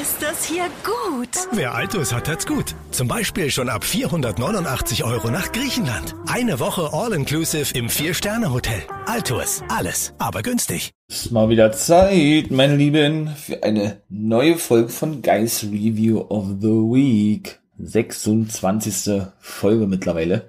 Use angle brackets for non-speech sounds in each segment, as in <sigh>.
ist das hier gut. Wer Altus hat, hat's gut. Zum Beispiel schon ab 489 Euro nach Griechenland. Eine Woche All-Inclusive im Vier-Sterne-Hotel. Altus, alles, aber günstig. Ist mal wieder Zeit, meine Lieben, für eine neue Folge von Guys Review of the Week. 26. Folge mittlerweile.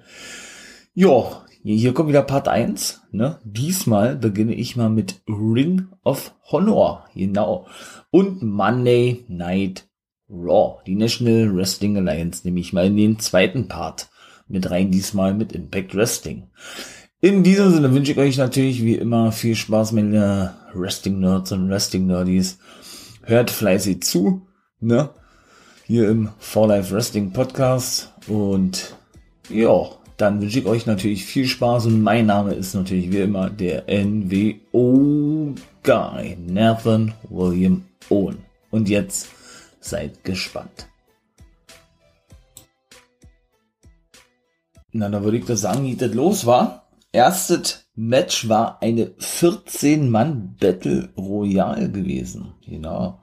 Jo, hier kommt wieder Part 1. Ne? Diesmal beginne ich mal mit Ring of Honor. Genau. Und Monday Night Raw. Die National Wrestling Alliance nehme ich mal in den zweiten Part mit rein. Diesmal mit Impact Wrestling. In diesem Sinne wünsche ich euch natürlich wie immer viel Spaß mit den Wrestling-Nerds und Wrestling-Nerdies. Hört fleißig zu, ne? Hier im For Life Wrestling Podcast. Und ja, dann wünsche ich euch natürlich viel Spaß und mein Name ist natürlich wie immer der NWO Guy, Nathan William Owen. Und jetzt seid gespannt. Na, da würde ich das sagen, wie das los war erstes Match war eine 14-Mann Battle Royale gewesen. Genau.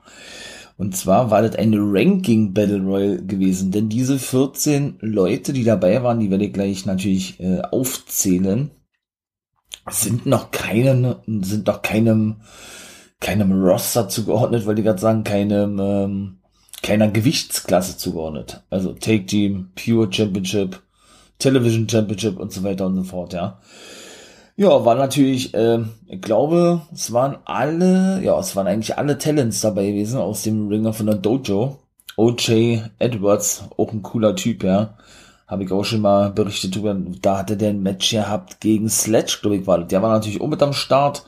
Und zwar war das eine Ranking Battle Royale gewesen, denn diese 14 Leute, die dabei waren, die werde ich gleich natürlich äh, aufzählen, sind noch keinen, sind noch keinem, keinem Roster zugeordnet, weil die gerade sagen, keinem, ähm, keiner Gewichtsklasse zugeordnet. Also Take Team, Pure Championship, Television Championship und so weiter und so fort, ja. Ja, war natürlich, äh, ich glaube, es waren alle, ja, es waren eigentlich alle Talents dabei gewesen aus dem Ringer von der Dojo. OJ Edwards, auch ein cooler Typ, ja. Habe ich auch schon mal berichtet drüber. Da hatte der ein Match gehabt gegen Sledge, glaube ich, war das. Der war natürlich auch mit am Start.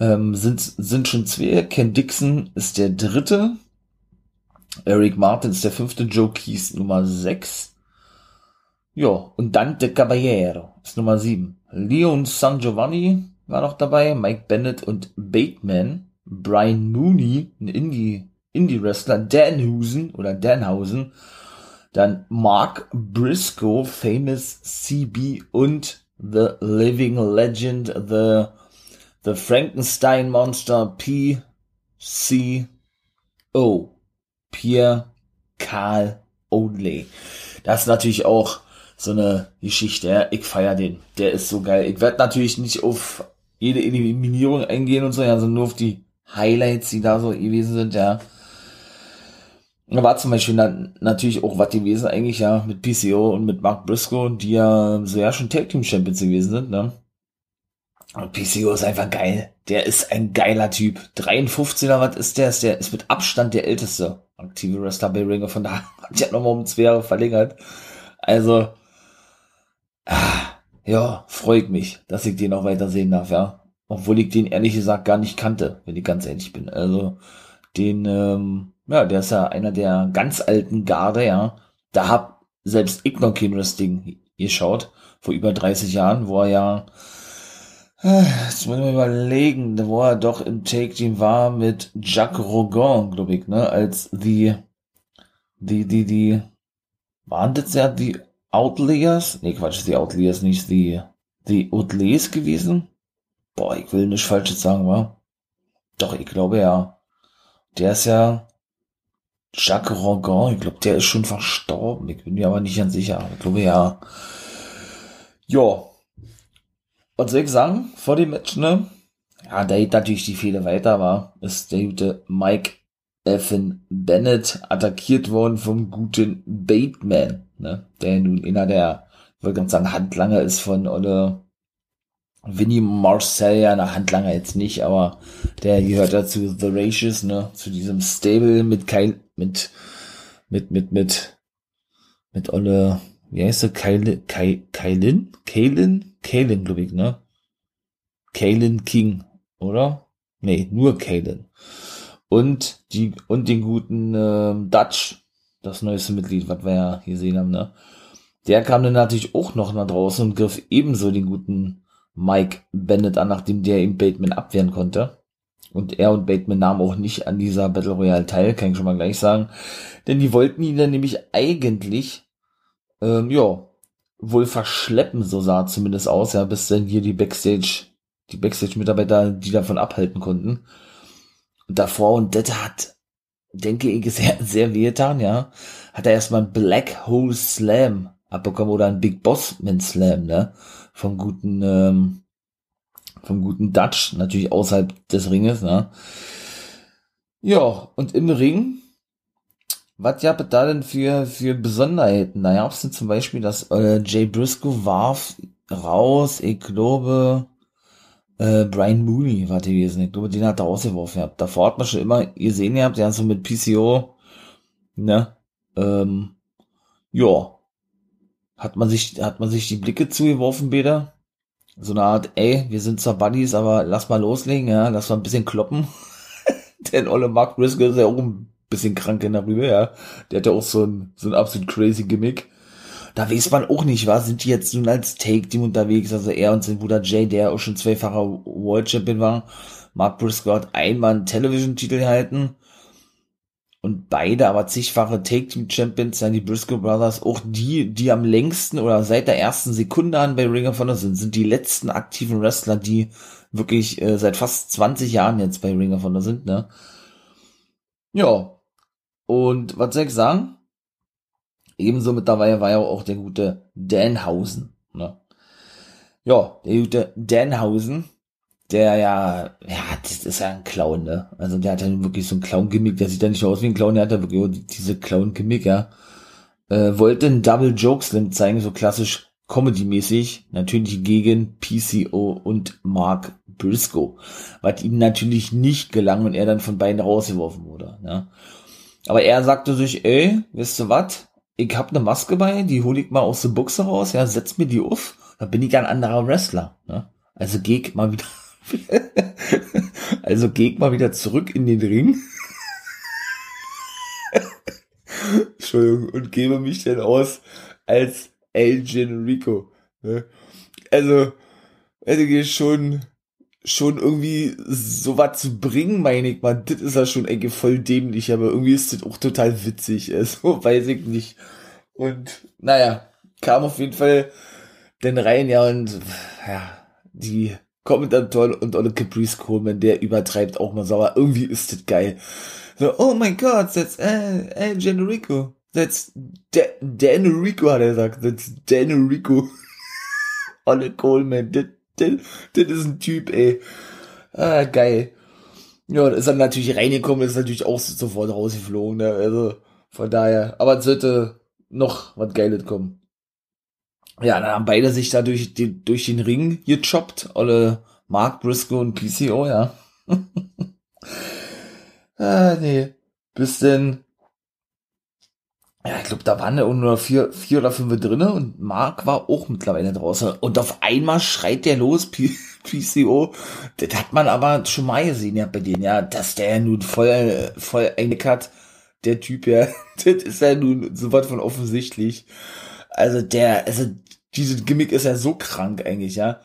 Ähm, sind, sind schon zwei. Ken Dixon ist der dritte. Eric Martin ist der fünfte. Joe Keys Nummer sechs. Ja, und Dante Caballero ist Nummer 7. Leon San Giovanni war noch dabei, Mike Bennett und Bateman, Brian Mooney, ein Indie, Indie-Wrestler, Danhusen oder Danhausen, dann Mark Briscoe, Famous CB und The Living Legend, The, The Frankenstein Monster P C O. Pierre Karl Onley. Das ist natürlich auch so eine Geschichte. Ja. Ich feier den. Der ist so geil. Ich werde natürlich nicht auf jede Eliminierung eingehen und so, ja, sondern nur auf die Highlights, die da so gewesen sind, ja. Da war zum Beispiel na, natürlich auch was gewesen eigentlich, ja, mit PCO und mit Mark Briscoe, die ja so ja schon Tag Team Champions gewesen sind, ne. Und PCO ist einfach geil. Der ist ein geiler Typ. 53 oder was ist der? Ist der ist mit Abstand der älteste aktive Wrestler bei Ringer. Von da hat er nochmal um zwei Jahre verlängert. Also, ah, ja, freut mich, dass ich den auch weiter sehen darf, ja. Obwohl ich den ehrlich gesagt gar nicht kannte, wenn ich ganz ehrlich bin. Also, den, ähm, ja, der ist ja einer der ganz alten Garde, ja. Da hab selbst ich noch kein Wrestling geschaut, vor über 30 Jahren, wo er ja, äh, jetzt muss ich mal überlegen, wo er doch im Take-Team war mit Jacques Rogan, glaube ich, ne, als die, die, die, die, waren das ja die Outliers? Nee, Quatsch, die Outliers nicht, die, die Outliers gewesen? Boah, ich will nicht Falsches sagen, wa? Doch, ich glaube ja. Der ist ja Jacques Rogan, ich glaube, der ist schon verstorben. Ich bin mir aber nicht ganz sicher. Ich glaube ja. Ja. Was soll ich sagen? Vor dem Match, ne? Ja, da geht natürlich die Fehler weiter, war. Ist der gute Mike Evan Bennett attackiert worden vom guten Bateman, ne? der nun einer der, ich wollte ganz sagen, Handlanger ist von oder Vinnie Marcel, ja, na, Handlanger jetzt nicht, aber der gehört dazu The Racious, ne, zu diesem Stable mit Kyle, mit, mit, mit, mit, mit Olle, wie heißt der, Kyle, Kyle, Kylin? Kaylin? Kaylin, glaube ich, ne? Kaylin King, oder? Nee, nur Kaylin und die und den guten äh, Dutch, das neueste Mitglied, was wir ja hier sehen haben, ne? Der kam dann natürlich auch noch nach draußen und griff ebenso den guten Mike Bennett an, nachdem der ihm Bateman abwehren konnte. Und er und Bateman nahmen auch nicht an dieser Battle Royale teil, kann ich schon mal gleich sagen. Denn die wollten ihn dann nämlich eigentlich, ähm, ja, wohl verschleppen, so sah zumindest aus, ja, bis dann hier die Backstage, die Backstage-Mitarbeiter die davon abhalten konnten davor und das hat denke ich, <laughs> sehr, sehr wehgetan, ja. Hat er erstmal einen Black Hole Slam abbekommen oder einen Big Bossman Slam, ne? Vom guten, ähm, vom guten Dutch, natürlich außerhalb des Ringes, ne? Ja, und im Ring, was gab es da denn für, für Besonderheiten? Da gab es zum Beispiel, dass äh, Jay Briscoe warf raus, ich glaube, äh, Brian Mooney war gewesen. Ich glaube, den hat er rausgeworfen. Gehabt. Davor hat man schon immer gesehen gehabt, ja, so mit PCO, ne, ähm, ja, hat man sich, hat man sich die Blicke zugeworfen, Beda. So eine Art, ey, wir sind zwar Buddies, aber lass mal loslegen, ja, lass mal ein bisschen kloppen. <laughs> Denn Olle Mark Briscoe ist ja auch ein bisschen krank in der Rübe, ja. Der hat ja auch so ein, so ein absolut crazy Gimmick da weiß man auch nicht, was sind die jetzt nun als Take-Team unterwegs, also er und sein Bruder Jay, der auch schon zweifacher World Champion war. Mark Briscoe hat einmal einen Television-Titel gehalten und beide aber zigfache Take-Team-Champions sind die Briscoe Brothers, auch die, die am längsten oder seit der ersten Sekunde an bei Ring of Honor sind, sind die letzten aktiven Wrestler, die wirklich äh, seit fast 20 Jahren jetzt bei Ring of Honor sind, ne? Ja. Und was soll ich sagen? Ebenso mit dabei war ja auch der gute Danhausen. Ne? Ja, der gute Danhausen, der ja, ja, das ist ja ein Clown, ne? Also der hat ja wirklich so ein Clown-Gimmick, der sieht ja nicht aus wie ein Clown, der hat ja wirklich diese Clown-Gimmick, ja. Äh, wollte einen Double Joke Slim zeigen, so klassisch Comedy-mäßig, natürlich gegen PCO und Mark Briscoe, was ihm natürlich nicht gelang und er dann von beiden rausgeworfen wurde, ne? Aber er sagte sich, ey, wisst ihr was? Ich hab eine Maske bei, die hole ich mal aus der Buchse raus, ja, setz mir die auf, dann bin ich ein anderer Wrestler. Ne? Also geh ich mal wieder, <laughs> also geh ich mal wieder zurück in den Ring. <laughs> Entschuldigung, und gebe mich dann aus als El Generico. Ne? Also, hätte ich schon schon irgendwie so was zu bringen, meine ich mal, das ist ja schon eigentlich voll dämlich, aber irgendwie ist das auch total witzig, <laughs> also weiß ich nicht. Und naja, kam auf jeden Fall denn rein, ja, und ja, die Kommentatoren und Olle Caprice Coleman, der übertreibt auch mal sauer. Irgendwie ist das geil. So, oh my god, that's äh, äh, Generico. That's Dan Rico, hat er gesagt. That's Dan Rico. <laughs> Olle Coleman, das das, das ist ein Typ, ey. Ah, geil. Ja, ist dann natürlich reingekommen, ist natürlich auch sofort rausgeflogen, ne? Also, von daher. Aber es sollte noch was Geiles kommen. Ja, dann haben beide sich da durch, die, durch den Ring gechoppt. Alle Mark Briscoe und PCO, ja. <laughs> ah, nee. Bis denn ja, ich glaube, da waren ja nur vier, vier oder fünf drinne und Mark war auch mittlerweile draußen. Und auf einmal schreit der los, P <laughs> PCO. Das hat man aber schon mal gesehen, ja, bei denen, ja, dass der ja nun voll, voll hat. Der Typ, ja, <laughs> das ist ja nun so was von offensichtlich. Also der, also diese Gimmick ist ja so krank eigentlich, ja.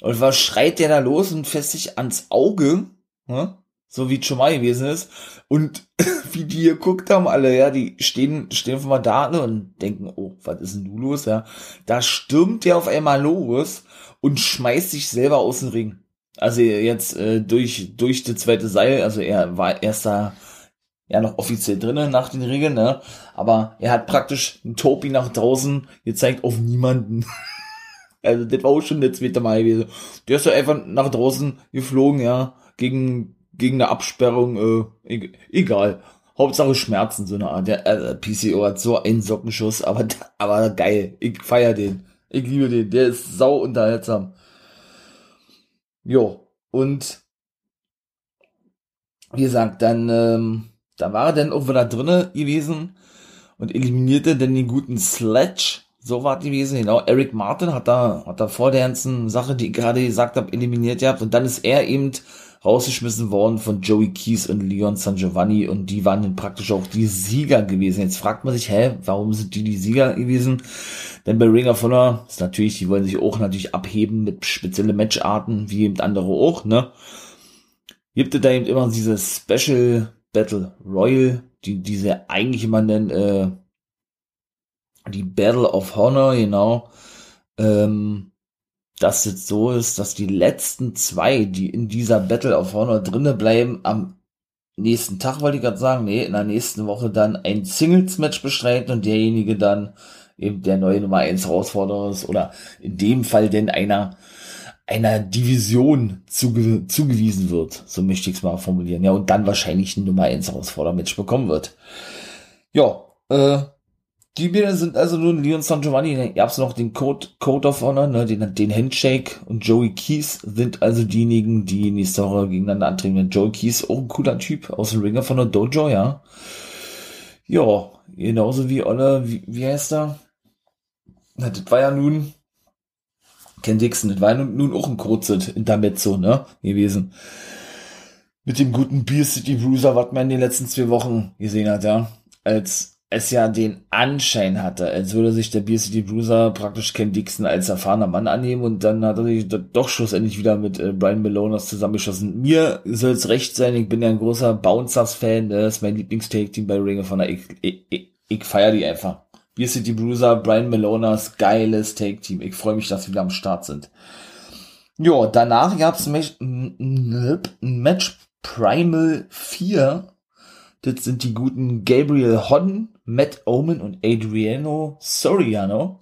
Und was schreit der da los und fässt sich ans Auge, ne? So wie mal gewesen ist. Und <laughs> wie die geguckt haben alle, ja, die stehen, stehen auf einmal da und denken, oh, was ist denn du los, ja? Da stürmt der auf einmal los und schmeißt sich selber aus dem Ring. Also jetzt äh, durch, durch das zweite Seil, also er war erst da ja noch offiziell drinnen nach den Regeln, ne? Aber er hat praktisch einen Topi nach draußen gezeigt auf niemanden. <laughs> also das war auch schon der zweite Mal gewesen. Der ist ja einfach nach draußen geflogen, ja, gegen gegen eine Absperrung, äh, egal. Hauptsache Schmerzen, so eine Art. Der äh, PCO hat so einen Sockenschuss, aber, aber geil. Ich feier den. Ich liebe den. Der ist sau unterhaltsam. Jo. Und wie gesagt, dann, ähm, da war er dann auch wieder drinne gewesen und eliminierte dann den guten Sledge. So war gewesen, genau. Eric Martin hat da, hat da vor der ganzen Sache, die ich gerade gesagt habe, eliminiert gehabt. Und dann ist er eben rausgeschmissen worden von Joey Keys und Leon San Giovanni und die waren dann praktisch auch die Sieger gewesen. Jetzt fragt man sich, hä, warum sind die die Sieger gewesen? Denn bei Ring of Honor ist natürlich, die wollen sich auch natürlich abheben mit spezielle Matcharten, wie eben andere auch, ne? Gibt es da eben immer diese Special Battle Royal, die diese eigentlich immer nennen, äh, die Battle of Honor, genau. Ähm, dass es so ist, dass die letzten zwei, die in dieser Battle of Honor drinne bleiben, am nächsten Tag, wollte ich gerade sagen, nee, in der nächsten Woche dann ein Singles-Match bestreiten und derjenige dann eben der neue Nummer 1 Herausforderer ist oder in dem Fall denn einer einer Division zuge zugewiesen wird, so möchte ich es mal formulieren, ja, und dann wahrscheinlich ein Nummer 1 Herausforderer-Match bekommen wird. Ja, äh, die Bilder sind also nun Leon San Giovanni, dann gab's noch den Code, Code of Honor, ne, den, den Handshake und Joey Keys sind also diejenigen, die nächste Woche gegeneinander antreten. Joey Keys, auch ein cooler Typ aus dem Ringer von der Dojo, ja. Ja, genauso wie Olle, wie, wie heißt er? Na, das war ja nun Ken Dixon, das war ja nun, nun auch ein kurzes Intermezzo, ne, gewesen. Mit dem guten Beer City Bruiser, was man in den letzten zwei Wochen gesehen hat, ja. Als es ja den Anschein hatte, als würde sich der Beer City Bruiser praktisch Ken Dixon als erfahrener Mann annehmen und dann hat er sich doch schlussendlich wieder mit äh, Brian Malonas zusammengeschossen. Mir soll es recht sein, ich bin ja ein großer Bouncers-Fan, das ist mein Lieblings-Take-Team bei Ring of Honor. Ich, ich, ich, ich feiere die einfach. Beer City Bruiser, Brian Malonas, geiles Take-Team. Ich freue mich, dass wir wieder am Start sind. Ja, danach gab's ein Match Primal 4 das sind die guten Gabriel Hodden, Matt Omen und Adriano Soriano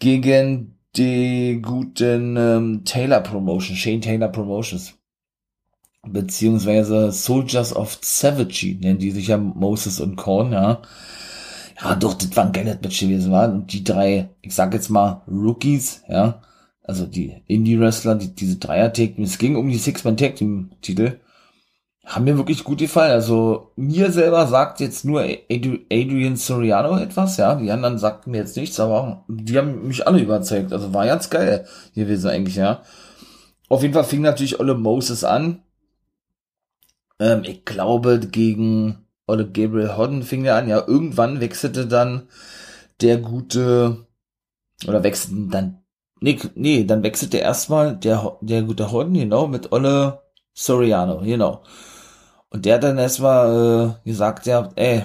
gegen die guten ähm, Taylor Promotion, Shane Taylor Promotions. Beziehungsweise Soldiers of Savagery nennen die sich ja Moses und Korn, ja. Ja, doch, das war ein geiles Match gewesen, war. Und die drei, ich sag jetzt mal, Rookies, ja. Also die Indie-Wrestler, die, diese Dreier-Tag, es ging um die Six-Man-Tag-Team-Titel haben mir wirklich gut gefallen. Also mir selber sagt jetzt nur Adrian Soriano etwas, ja. Die anderen sagten mir jetzt nichts, aber die haben mich alle überzeugt. Also war ganz geil gewesen eigentlich, ja. Auf jeden Fall fing natürlich Olle Moses an. Ähm, ich glaube, gegen Olle Gabriel Hodden fing er an. Ja, irgendwann wechselte dann der gute, oder wechselten dann, nee, nee, dann wechselte erstmal der, der gute Hodden, genau, mit Olle Soriano, genau. Und der hat dann erstmal äh, gesagt, ja, ey,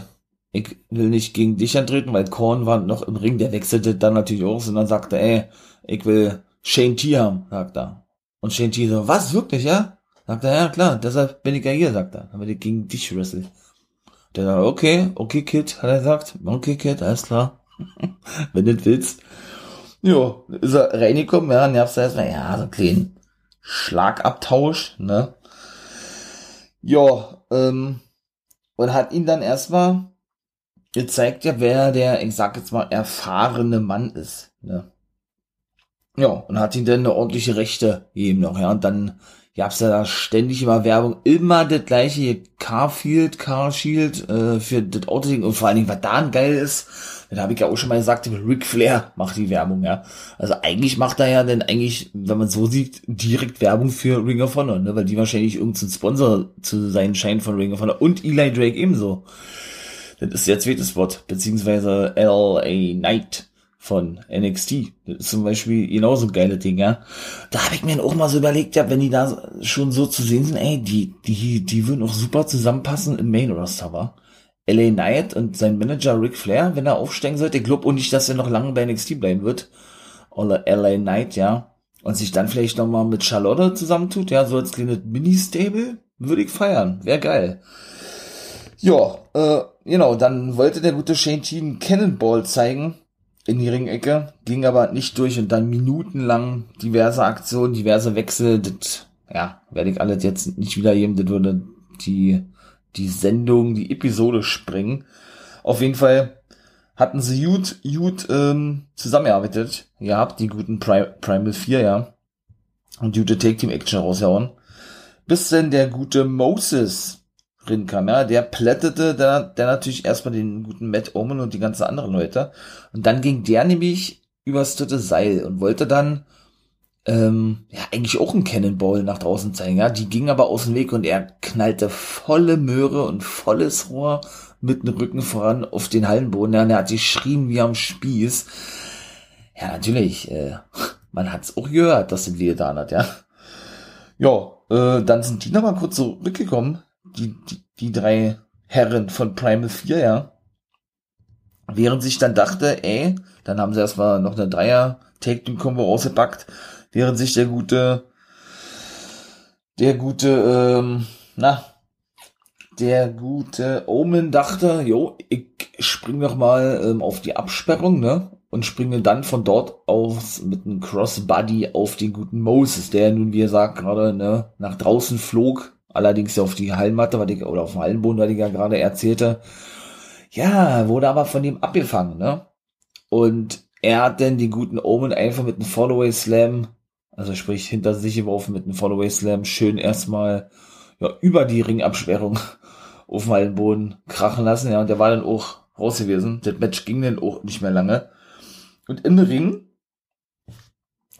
ich will nicht gegen dich antreten, weil Korn war noch im Ring, der wechselte dann natürlich auch und dann sagte, ey, ich will Shane T haben, sagt er. Und Shane T so, was, wirklich, ja? Sagt er, ja, klar, deshalb bin ich ja hier, sagt er, damit ich gegen dich wrestle. Der sagt, okay, okay, Kid, hat er gesagt, okay, Kid, alles klar, <laughs> wenn du willst. Ja, ist er reingekommen, ja, und dann du erstmal, ja, so einen kleinen Schlagabtausch, ne? Ja, ähm, und hat ihn dann erstmal gezeigt, ja, wer der, ich sag jetzt mal, erfahrene Mann ist. Ne? Ja, und hat ihn dann eine ordentliche Rechte gegeben noch, ja. Und dann gab's ja da ständig immer Werbung, immer das gleiche Carfield, Carshield äh, für das Auto-Ding. Und vor allen Dingen, was da geil ist, das habe ich ja auch schon mal gesagt, Ric Flair macht die Werbung, ja. Also eigentlich macht er ja dann eigentlich, wenn man so sieht, direkt Werbung für Ring of Honor, ne? weil die wahrscheinlich irgendein Sponsor zu sein scheint von Ring of Honor und Eli Drake ebenso. Das ist der zweite Spot, beziehungsweise LA Knight von NXT. Zum Beispiel genauso geile Ding, ja. Da habe ich mir auch mal so überlegt, ja, wenn die da schon so zu sehen sind, ey, die, die, die würden auch super zusammenpassen im Main Roster, war. LA Knight und sein Manager Ric Flair, wenn er aufsteigen sollte. Ich glaube auch nicht, dass er noch lange bei NXT bleiben wird. Oder LA Knight, ja. Und sich dann vielleicht nochmal mit Charlotte zusammentut, ja, so als kleines Mini-Stable, würde ich feiern. Wäre geil. Ja, äh, genau, dann wollte der gute Shane Teen Cannonball zeigen in die Ringecke, ging aber nicht durch und dann minutenlang diverse Aktionen, diverse Wechsel, das, ja, werde ich alles jetzt nicht wiedergeben, das würde die die Sendung, die Episode springen. Auf jeden Fall hatten sie gut, gut ähm, zusammengearbeitet gehabt, die guten Pri Primal 4, ja. Und gute Take-Team-Action raushauen. Bis denn der gute Moses rinkam, ja. Der plättete der, der natürlich erstmal den guten Matt Omen und die ganzen anderen Leute. Und dann ging der nämlich übers dritte Seil und wollte dann ähm, ja, eigentlich auch ein Cannonball nach draußen zeigen, ja. Die ging aber aus dem Weg und er knallte volle Möhre und volles Rohr mit dem Rücken voran auf den Hallenboden. Ja, und er hat geschrien wie am Spieß. Ja, natürlich, äh, <laughs> man hat's auch gehört, dass es weh getan hat, ja. Ja, äh, dann sind die nochmal kurz zurückgekommen, die, die, die drei Herren von Primal 4, ja. Während sich dann dachte, ey, dann haben sie erstmal noch eine Dreier Take-Team-Kombo rausgepackt während sich der gute, der gute, ähm, na, der gute Omen dachte, jo, ich spring noch mal ähm, auf die Absperrung, ne? Und springe dann von dort aus mit einem Crossbody auf den guten Moses, der nun, wie er sagt, gerade ne, nach draußen flog, allerdings auf die Hallenmatte, ich, oder auf dem Hallenboden, weil ich ja gerade erzählte. Ja, wurde aber von ihm abgefangen, ne? Und er hat dann den guten Omen einfach mit einem Followaway Slam, also sprich hinter sich geworfen mit einem Followaway Slam, schön erstmal ja, über die Ringabsperrung <laughs> auf dem Hallenboden krachen lassen, ja, und der war dann auch raus gewesen. Das Match ging dann auch nicht mehr lange. Und im Ring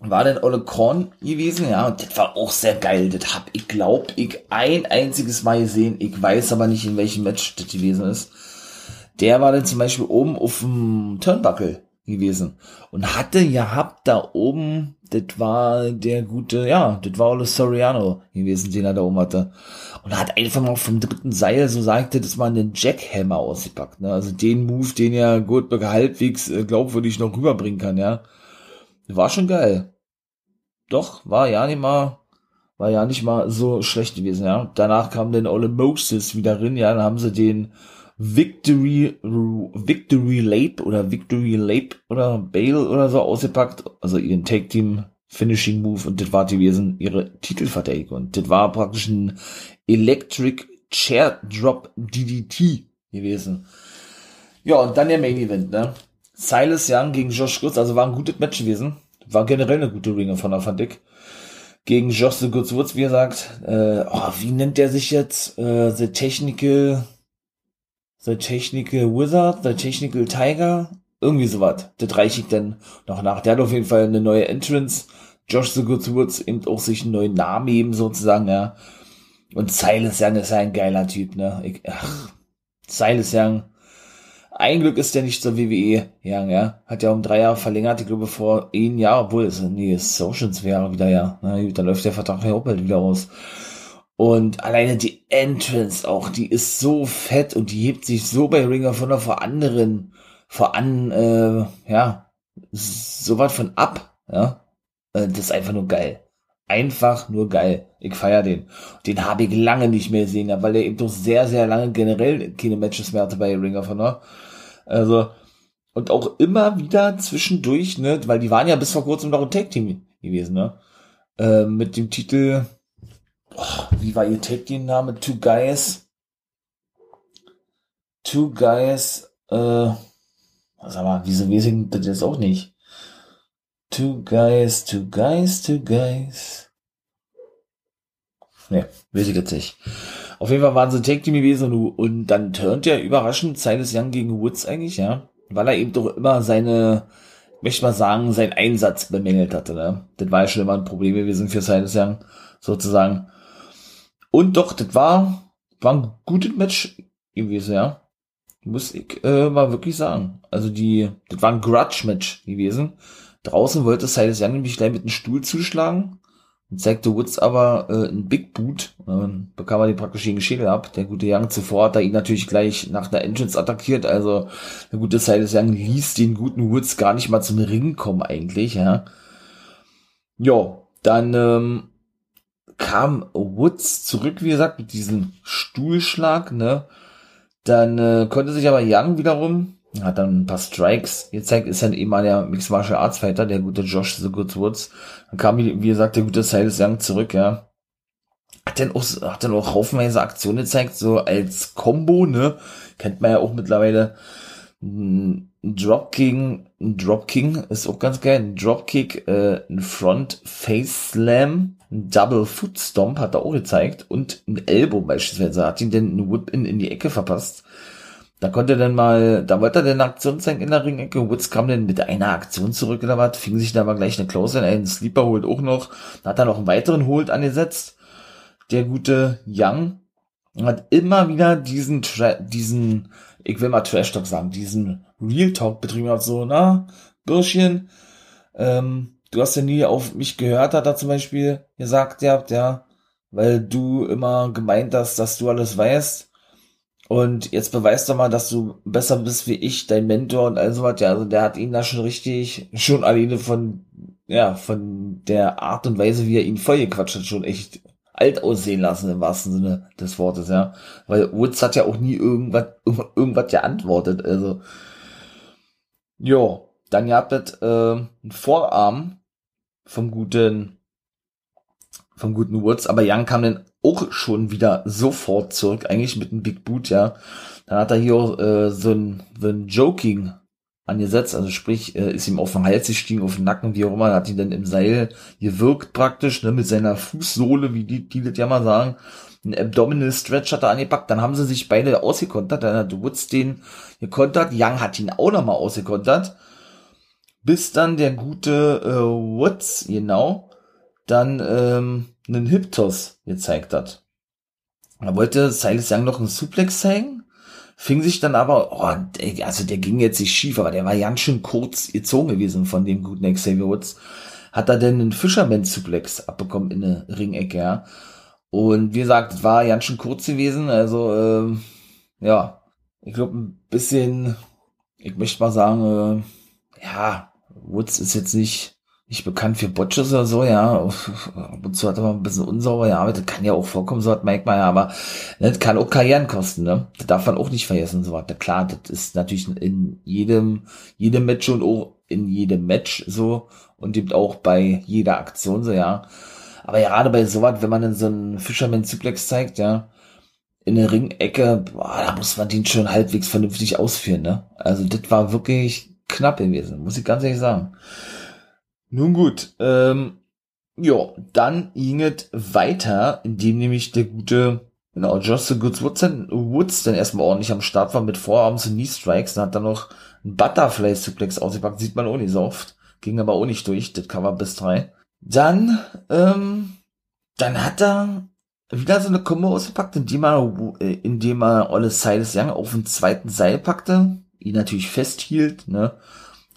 war dann Olle Korn gewesen, ja, und das war auch sehr geil. Das hab ich, glaub ich, ein einziges Mal gesehen. Ich weiß aber nicht, in welchem Match das gewesen ist. Der war dann zum Beispiel oben auf dem Turnbuckle gewesen und hatte ja habt da oben, das war der gute, ja, das war Ole Soriano gewesen, den er da oben hatte und hat einfach mal vom dritten Seil, so sagte, das mal einen Jackhammer ausgepackt, ne? also den Move, den ja Goldberg halbwegs äh, glaubwürdig noch rüberbringen kann, ja, war schon geil. Doch, war ja nicht mal, war ja nicht mal so schlecht gewesen, ja. Danach kam dann Ole Moses wieder rein, ja, dann haben sie den Victory, Victory Lape oder Victory Lape oder Bale oder so ausgepackt, also ihren Take Team Finishing Move und das war gewesen ihre Titelverteidigung und das war praktisch ein Electric Chair Drop DDT gewesen. Ja, und dann der Main Event, ne? Silas Young gegen Josh Goods, also war ein gutes Match gewesen. War generell eine gute Ringer von der fand. Gegen Josh the Goods Woods, wie gesagt, äh, oh, wie nennt der sich jetzt? Äh, the Technical The Technical Wizard, The Technical Tiger, irgendwie sowas. Das reiche ich dann noch nach. Der hat auf jeden Fall eine neue Entrance. Josh the Good Woods eben auch sich einen neuen Namen eben sozusagen, ja. Und Silas Young ist ja ein geiler Typ, ne? Ich, ach, Silas Young. Ein Glück ist der nicht zur WWE Young, ja. Hat ja um drei Jahre verlängert, ich glaube vor ein Jahr, obwohl es, nee, Socials wäre wieder, ja. Na gut, dann läuft der Vertrag ja auch bald wieder aus. Und alleine die Entrance auch, die ist so fett und die hebt sich so bei Ring of Honor vor anderen, vor an, äh, ja, so was von ab, ja. Äh, das ist einfach nur geil. Einfach nur geil. Ich feier den. Den habe ich lange nicht mehr gesehen, weil der eben doch sehr, sehr lange generell keine Matches mehr hatte bei Ring of Honor. Also, und auch immer wieder zwischendurch, ne, weil die waren ja bis vor kurzem noch ein Tag-Team gewesen, ne, äh, mit dem Titel, oh, wie war ihr Tag Team Name? Two Guys. Two Guys, äh, sag mal, wieso weiß ich das jetzt auch nicht? Two Guys, Two Guys, Two Guys. Ne, weiß ich jetzt nicht. Auf jeden Fall waren sie Tag Team gewesen und, dann turnt ja überraschend Silas Young gegen Woods eigentlich, ja. Weil er eben doch immer seine, möchte mal sagen, seinen Einsatz bemängelt hatte, ne. Das war ja schon immer ein Problem gewesen für Silas Young, sozusagen. Und doch, das war, war ein gutes Match gewesen, ja. Muss ich äh, mal wirklich sagen. Also die, das war ein Grudge-Match gewesen. Draußen wollte Silas Young nämlich gleich mit einem Stuhl zuschlagen zeigte Woods aber äh, ein Big Boot. dann bekam er den praktisch gegen Schädel ab. Der gute Young zuvor hat er ihn natürlich gleich nach der Entrance attackiert. Also der gute Silas Young ließ den guten Woods gar nicht mal zum Ring kommen eigentlich, ja. Ja, dann ähm, kam Woods zurück, wie gesagt, mit diesem Stuhlschlag, ne? Dann äh, konnte sich aber Young wiederum, hat dann ein paar Strikes gezeigt, ist dann eben der Mixed Martial Arts Fighter, der gute Josh The Good Woods. Dann kam, wie gesagt, der gute Silas Young zurück, ja. Hat dann auch, hat dann auch haufenweise Aktionen gezeigt, so als Combo, ne? Kennt man ja auch mittlerweile. Ein Dropkick, ein Dropking ist auch ganz geil. Ein Dropkick, äh, ein Front Face Slam, ein Double Foot Stomp hat er auch gezeigt und ein Elbow beispielsweise. Hat ihn denn ein Whip in, in die Ecke verpasst. Da konnte dann mal, da wollte er dann Aktion zeigen in der Ringecke. Woods kam dann mit einer Aktion zurück oder was, fing sich da aber gleich eine Close an, einen Sleeper holt auch noch. Da hat er noch einen weiteren Hold angesetzt. Der gute Young hat immer wieder diesen, Tra diesen, ich will mal Trash Talk sagen, diesen Real Talk betrieben hat, so, na, Bürschchen, ähm, du hast ja nie auf mich gehört, hat er zum Beispiel gesagt, ja, ja, weil du immer gemeint hast, dass du alles weißt. Und jetzt beweist doch mal, dass du besser bist wie ich, dein Mentor und all sowas. Ja, also der hat ihn da schon richtig, schon alleine von, ja, von der Art und Weise, wie er ihn vollgequatscht hat, schon echt alt aussehen lassen, im wahrsten Sinne des Wortes, ja. Weil Woods hat ja auch nie irgendwas, irgendwas geantwortet, also. Jo, dann gab es äh, einen Vorarm vom guten vom guten Woods, aber Young kam dann auch schon wieder sofort zurück, eigentlich mit einem Big Boot, ja. Dann hat er hier äh, so ein, so ein Joking angesetzt, also sprich, äh, ist ihm auf den Hals gestiegen, auf den Nacken, wie auch immer, hat ihn dann im Seil gewirkt praktisch, ne, mit seiner Fußsohle, wie die, die das ja mal sagen. Ein Abdominal Stretch hat er angepackt, dann haben sie sich beide ausgekontert, dann hat Woods den gekontert, Young hat ihn auch nochmal ausgekontert, bis dann der gute äh, Woods, genau, dann ähm, einen Hip-Toss gezeigt hat. Da wollte Silas Young noch einen Suplex zeigen, fing sich dann aber, oh, also der ging jetzt nicht schief, aber der war ganz schön kurz gezogen gewesen von dem guten Xavier Woods. Hat er denn einen Fisherman-Suplex abbekommen in eine Ringecke, ja. Und wie gesagt, war ganz schön kurz gewesen, also, ähm, ja, ich glaube ein bisschen, ich möchte mal sagen, äh, ja, Woods ist jetzt nicht nicht bekannt für Botches oder so, ja. Ab und zu hat er mal ein bisschen unsauber gearbeitet. Kann ja auch vorkommen, so hat Mike Meyer, aber ne, das kann auch Karrieren kosten, ne? Das darf man auch nicht vergessen, so was. Klar, das ist natürlich in jedem, jedem Match und auch in jedem Match so und eben auch bei jeder Aktion so, ja. Aber gerade bei sowas, wenn man dann so einen Fisherman Suplex zeigt, ja, in der Ringecke, boah, da muss man den schon halbwegs vernünftig ausführen, ne? Also das war wirklich knapp gewesen, muss ich ganz ehrlich sagen. Nun gut, ähm, ja, dann ging es weiter, indem nämlich der gute, genau, Justin Goods Woods dann, Woods dann erstmal ordentlich am Start war mit Vorarms und Knee Strikes, dann hat dann noch ein Butterfly Suplex ausgepackt, sieht man auch nicht so oft, ging aber auch nicht durch, das Cover bis drei. Dann, ähm, dann hat er wieder so eine Kombo ausgepackt, indem er, äh, indem er Olle Silas Young auf den zweiten Seil packte, ihn natürlich festhielt, ne,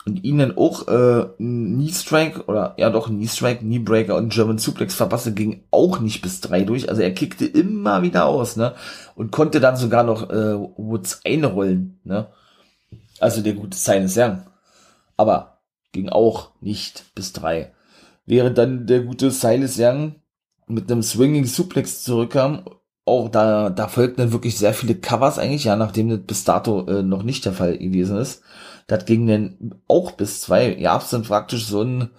und ihnen auch äh, Knee Strike oder ja doch Knee Strike, Knee Breaker und German Suplex verpasste, ging auch nicht bis drei durch. Also er kickte immer wieder aus, ne? Und konnte dann sogar noch äh, Woods einrollen, ne? Also der gute Silas Young. Aber ging auch nicht bis drei. Während dann der gute Silas Young mit einem Swinging Suplex zurückkam, auch da, da folgten dann wirklich sehr viele Covers eigentlich, ja, nachdem das bis dato äh, noch nicht der Fall gewesen ist. Das ging dann auch bis zwei. Gab's dann praktisch so ein,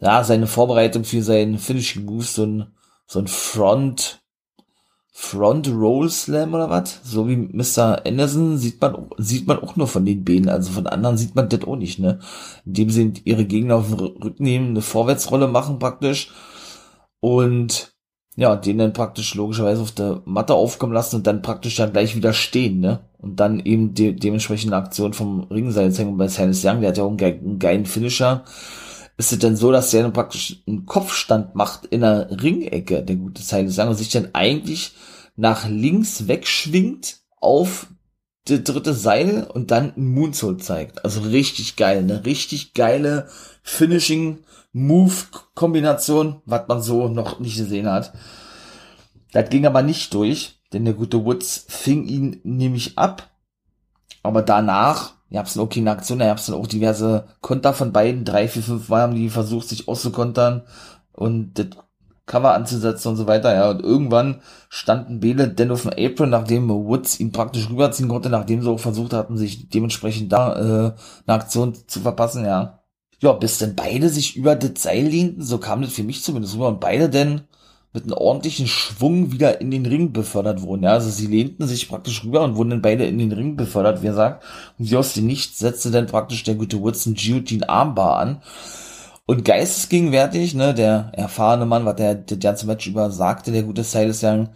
ja, seine Vorbereitung für seinen Finishing Move, so ein, so ein Front, Front Roll Slam oder was? So wie Mr. Anderson sieht man, sieht man auch nur von den Beinen. Also von anderen sieht man das auch nicht, ne? Indem sie ihre Gegner auf den Rücken nehmen, eine Vorwärtsrolle machen praktisch. Und ja, den dann praktisch logischerweise auf der Matte aufkommen lassen und dann praktisch dann gleich wieder stehen, ne? Und dann eben de dementsprechend eine Aktion vom Ringseil zeigen. Bei Silas Young, der hat ja auch einen, ge einen geilen Finisher. Ist es denn so, dass der dann praktisch einen Kopfstand macht in der Ringecke, der gute Silas Young, und sich dann eigentlich nach links wegschwingt auf das dritte Seil und dann einen Moonsault zeigt. Also richtig geil, ne? Richtig geile Finishing Move-Kombination, was man so noch nicht gesehen hat. Das ging aber nicht durch, denn der gute Woods fing ihn nämlich ab. Aber danach, ihr habt okay in Aktion, ihr habt dann auch diverse Konter von beiden, drei, vier, fünf Mal haben die versucht, sich auszukontern und das Cover anzusetzen und so weiter, ja. Und irgendwann standen Bele denn auf dem Apron, nachdem Woods ihn praktisch rüberziehen konnte, nachdem sie auch versucht hatten, sich dementsprechend da äh, eine Aktion zu verpassen, ja ja, bis denn beide sich über das Seil lehnten, so kam das für mich zumindest rüber, und beide denn mit einem ordentlichen Schwung wieder in den Ring befördert wurden. Ja, also sie lehnten sich praktisch rüber und wurden dann beide in den Ring befördert, wie gesagt. Und wie aus dem Nichts setzte dann praktisch der gute Woodson Guillotine Armbar an. Und geistesgegenwärtig, ne, der erfahrene Mann, was der, der ganze Match über sagte, der gute Silas Young,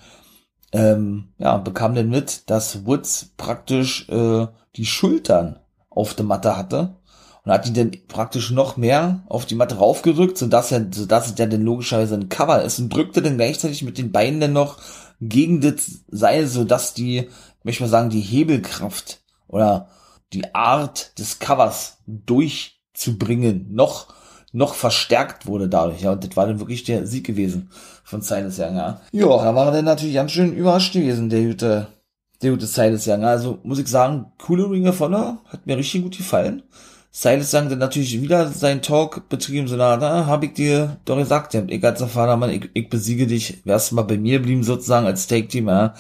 ähm, ja, bekam dann mit, dass Woods praktisch äh, die Schultern auf der Matte hatte und hat ihn dann praktisch noch mehr auf die Matte raufgedrückt, sodass er, sodass es dann logischerweise ein Cover ist. Und drückte dann gleichzeitig mit den Beinen dann noch gegen das Seil, sodass die, ich möchte mal sagen, die Hebelkraft oder die Art des Covers durchzubringen noch noch verstärkt wurde dadurch, ja, und das war dann wirklich der Sieg gewesen von Silas Young, ja. Ja, da war er dann natürlich ganz schön überrascht gewesen, der gute, der gute Silas Young, also muss ich sagen, coole Ringe von hat mir richtig gut gefallen Silas sang dann natürlich wieder seinen Talk betrieben, so na, da hab ich dir doch gesagt, ich als erfahrener Mann, ich, ich besiege dich, wärst mal bei mir blieben sozusagen als Take-Team, ja.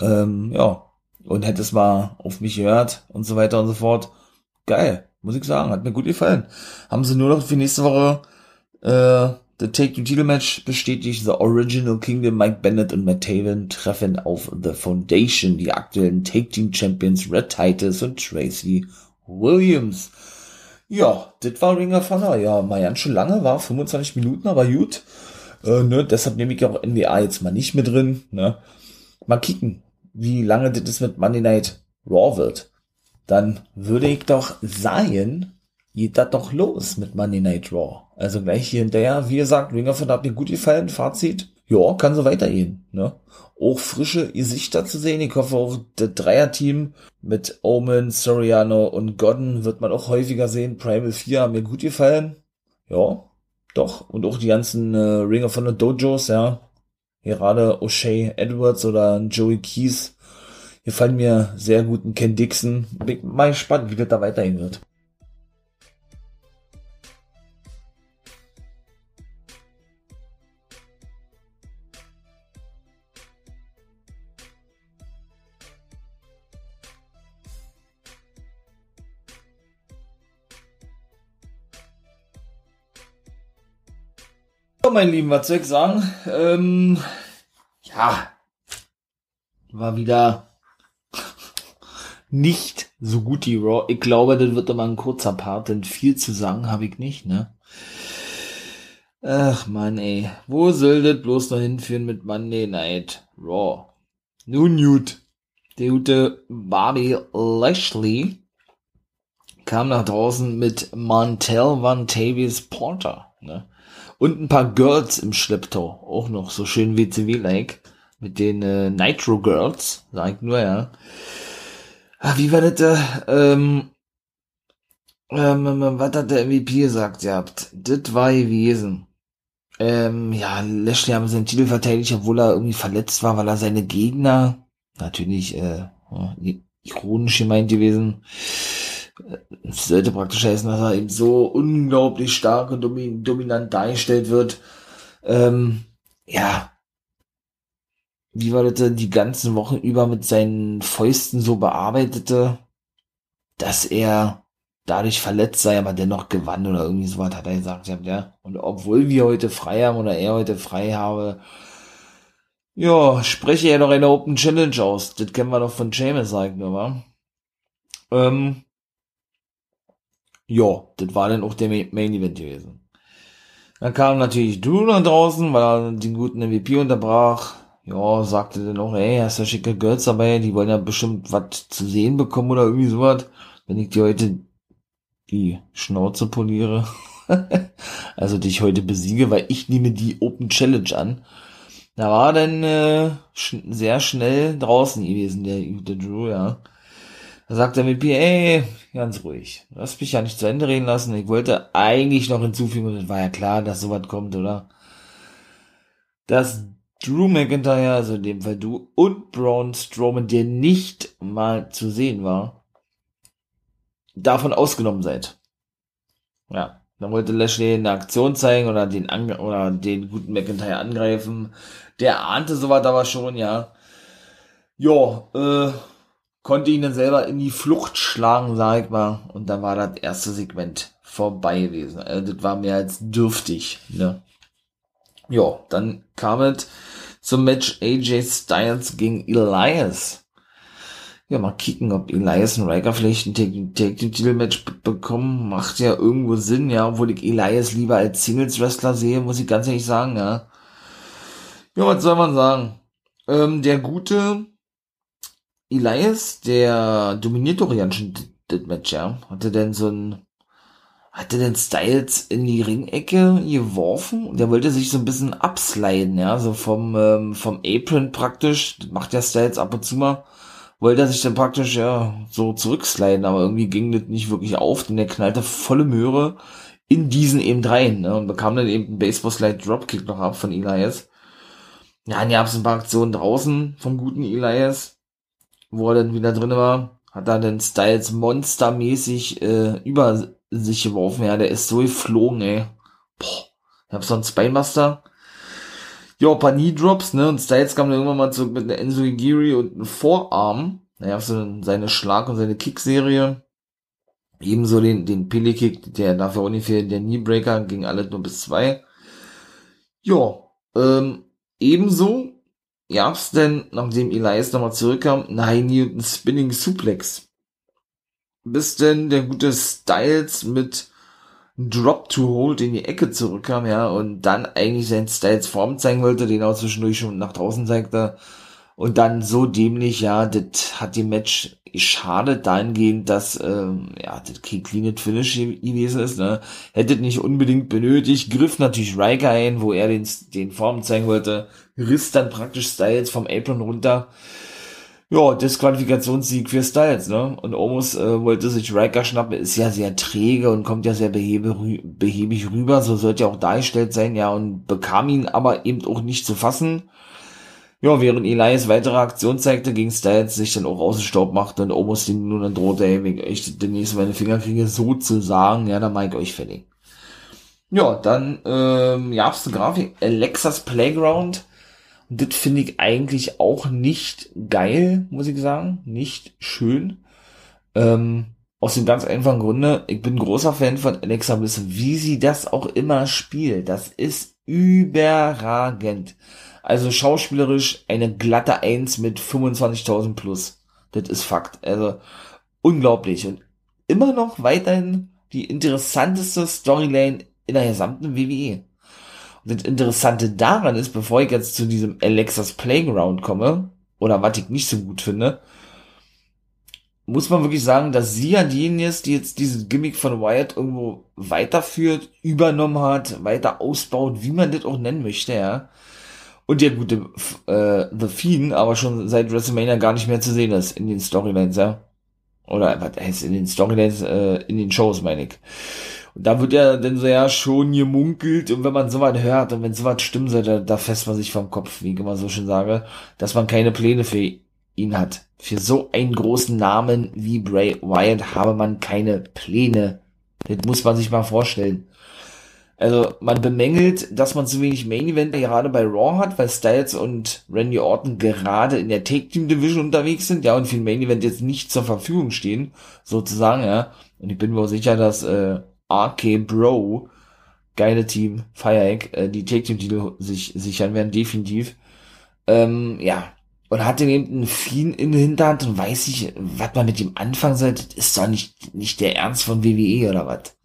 Ähm, ja. Und hättest mal auf mich gehört und so weiter und so fort. Geil, muss ich sagen, hat mir gut gefallen. Haben sie nur noch für nächste Woche äh, The Take Two Title Match bestätigt. The Original Kingdom Mike Bennett und Matt Taven treffen auf The Foundation, die aktuellen Take Team Champions Red Titus und Tracy Williams. Ja, das war Ring of Honor. Ja, mal ganz schön lange, war 25 Minuten, aber gut. Äh, ne, deshalb nehme ich auch NWA jetzt mal nicht mit drin. Ne. Mal kicken, wie lange das mit Monday Night Raw wird. Dann würde ich doch sagen, geht das doch los mit Monday Night Raw. Also gleich hier hinterher, wie gesagt, Ring of Honor hat mir gut gefallen, Fazit. Ja, kann so weitergehen, ne? Auch frische Gesichter zu sehen. Ich hoffe auch, das Dreierteam mit Omen, Soriano und Godden wird man auch häufiger sehen. Primal 4 haben mir gut gefallen. Ja, doch. Und auch die ganzen äh, Ring of Honor Dojos, ja. Gerade O'Shea Edwards oder Joey Keys gefallen mir sehr gut. Ken Dixon. Bin mal gespannt, wie das da weiterhin wird. Ja, mein Lieben, was soll ich sagen? Ähm, ja, war wieder nicht so gut die Raw. Ich glaube, das wird immer ein kurzer Part, denn viel zu sagen habe ich nicht, ne? Ach man, ey. Wo soll das bloß noch hinführen mit Monday Night Raw? Nun gut. Der gute Bobby Lashley kam nach draußen mit Montel Van Tavis Porter, ne? Und ein paar Girls im Schlepptau. Auch noch so schön WCW-like. Mit den äh, Nitro Girls. Sag ich nur, ja. Ach, wie war das da? Ähm, ähm, ähm was hat der MVP gesagt Ihr habt? Das war gewesen. Ähm, ja, Lashley haben seinen Titel verteidigt, obwohl er irgendwie verletzt war, weil er seine Gegner, natürlich, äh, ironisch gemeint gewesen, sollte praktisch heißen, dass er eben so unglaublich stark und dominant dargestellt wird. Ähm, ja. Wie war das denn die ganzen Wochen über mit seinen Fäusten so bearbeitete, dass er dadurch verletzt sei, aber dennoch gewann oder irgendwie sowas, hat er gesagt. Ja. Und obwohl wir heute frei haben oder er heute frei habe, ja, spreche er doch eine Open Challenge aus. Das kennen wir doch von James, ich nur, wa? Ähm, ja, das war dann auch der Main Event gewesen. Dann kam natürlich Drew nach draußen, weil er den guten MVP unterbrach. Ja, sagte dann auch, ey, hast ja schicke Girls dabei, die wollen ja bestimmt was zu sehen bekommen oder irgendwie sowas. Wenn ich dir heute die Schnauze poliere. <laughs> also dich heute besiege, weil ich nehme die Open Challenge an. Da war dann äh, sch sehr schnell draußen gewesen, der, der Drew, ja. Da sagt der MVP, ey, ganz ruhig. Lass mich ja nicht zu Ende reden lassen. Ich wollte eigentlich noch hinzufügen, und es war ja klar, dass sowas kommt, oder? Dass Drew McIntyre, also in dem Fall du, und Braun Strowman, der nicht mal zu sehen war, davon ausgenommen seid. Ja, dann wollte Lashley eine Aktion zeigen oder den, Ange oder den guten McIntyre angreifen. Der ahnte sowas aber schon, ja. Ja, äh, konnte ihn dann selber in die Flucht schlagen, sag ich mal. Und dann war das erste Segment vorbei gewesen. Also das war mehr als dürftig, ne. Ja, dann kam es zum Match AJ Styles gegen Elias. Ja, mal kicken, ob Elias und Riker vielleicht ein Take-Title-Match bekommen. Macht ja irgendwo Sinn, ja, obwohl ich Elias lieber als Singles-Wrestler sehe, muss ich ganz ehrlich sagen, ja. Ja, was soll man sagen? Ähm, der gute Elias, der dominiert doch ja schon das Match, ja. Hatte denn so ein, hatte denn Styles in die Ringecke geworfen? Der wollte sich so ein bisschen absliden, ja, so vom, ähm, vom Apron praktisch. Das macht ja Styles ab und zu mal. Wollte er sich dann praktisch, ja, so zurücksliden, aber irgendwie ging das nicht wirklich auf, denn der knallte volle Möhre in diesen eben rein, ne, und bekam dann eben einen Baseball-Slide Dropkick noch ab von Elias. Ja, dann gab es ein paar Aktionen draußen vom guten Elias wo er dann wieder drin war, hat er dann Styles monstermäßig äh, über sich geworfen, ja, der ist so geflogen, ey. Boah, ich hab so einen Spymaster. Ja, paar Knee Drops, ne, und Styles kam dann irgendwann mal zurück mit einer Enzo Igiri und einem Vorarm. Naja, so seine Schlag- und seine Kick-Serie. Ebenso den, den Pele-Kick, der dafür ungefähr der Kneebreaker, ging alle nur bis zwei. Ja, ähm, ebenso gab's denn, nachdem Elias nochmal zurückkam, einen High einen Spinning Suplex. Bis denn der gute Styles mit Drop to Hold in die Ecke zurückkam, ja, und dann eigentlich seinen Styles Form zeigen wollte, den er zwischendurch schon nach draußen zeigte. Und dann so dämlich, ja, das hat dem Match schade dahingehend, dass, ähm, ja, das kein clean Finish gewesen ist, ne. Hättet nicht unbedingt benötigt, griff natürlich Riker ein, wo er den, den Form zeigen wollte, riss dann praktisch Styles vom Apron runter. Ja, Disqualifikationssieg für Styles, ne? Und Omos äh, wollte sich Riker schnappen, ist ja sehr träge und kommt ja sehr behebe, behäbig rüber, so sollte ja auch dargestellt sein, ja, und bekam ihn aber eben auch nicht zu fassen ja, während Elias weitere Aktion zeigte, ging Styles sich dann auch aus dem Staub machte und Omos den nun dann drohte, ey, wenn ich demnächst meine Finger kriege, sozusagen, ja, dann mach ich euch fertig. Ja, dann ähm, gab's eine Grafik, Alexas Playground. Das finde ich eigentlich auch nicht geil, muss ich sagen. Nicht schön. Ähm, aus dem ganz einfachen Grunde, ich bin großer Fan von Alexa Bliss, wie sie das auch immer spielt. Das ist überragend. Also schauspielerisch eine glatte Eins mit 25.000 plus. Das ist Fakt. Also unglaublich. Und immer noch weiterhin die interessanteste Storyline in der gesamten WWE. Das Interessante daran ist, bevor ich jetzt zu diesem Alexas Playground komme, oder was ich nicht so gut finde, muss man wirklich sagen, dass sie ja diejenige ist, die jetzt dieses Gimmick von Wyatt irgendwo weiterführt, übernommen hat, weiter ausbaut, wie man das auch nennen möchte, ja und der gute äh, The Fiend aber schon seit WrestleMania gar nicht mehr zu sehen ist in den Storylines, ja. Oder was heißt in den Storylines, äh, in den Shows, meine ich. Und da wird ja dann so ja schon gemunkelt und wenn man sowas hört und wenn sowas stimmen soll, da, fässt man sich vom Kopf, wie ich immer so schön sage, dass man keine Pläne für ihn hat. Für so einen großen Namen wie Bray Wyatt habe man keine Pläne. Das muss man sich mal vorstellen. Also man bemängelt, dass man zu wenig Main Event gerade bei Raw hat, weil Styles und Randy Orton gerade in der Take Team Division unterwegs sind, ja, und für ein Main Event jetzt nicht zur Verfügung stehen, sozusagen, ja. Und ich bin mir auch sicher, dass äh, RK Bro, geile Team, Fireegg, äh, die Take Team Titel sich sichern werden, definitiv. Ähm, ja. Und hat den eben einen Fiend in der Hinterhand und weiß ich, was man mit dem anfangen soll, das ist doch nicht, nicht der Ernst von WWE oder was.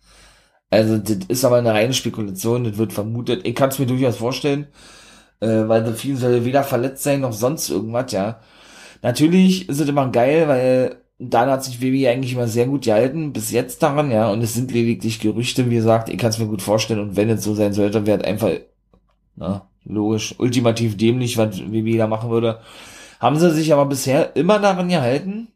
Also, das ist aber eine reine Spekulation, das wird vermutet. Ich kann es mir durchaus vorstellen, äh, weil The Fiend soll weder verletzt sein noch sonst irgendwas, ja. Natürlich ist es immer geil, weil dann hat sich WWE eigentlich immer sehr gut gehalten, bis jetzt daran, ja, und es sind lediglich Gerüchte, wie gesagt, ich kann es mir gut vorstellen, und wenn es so sein sollte, wäre einfach, na, logisch, ultimativ dämlich, was WWE da machen würde. Haben sie sich aber bisher immer daran gehalten,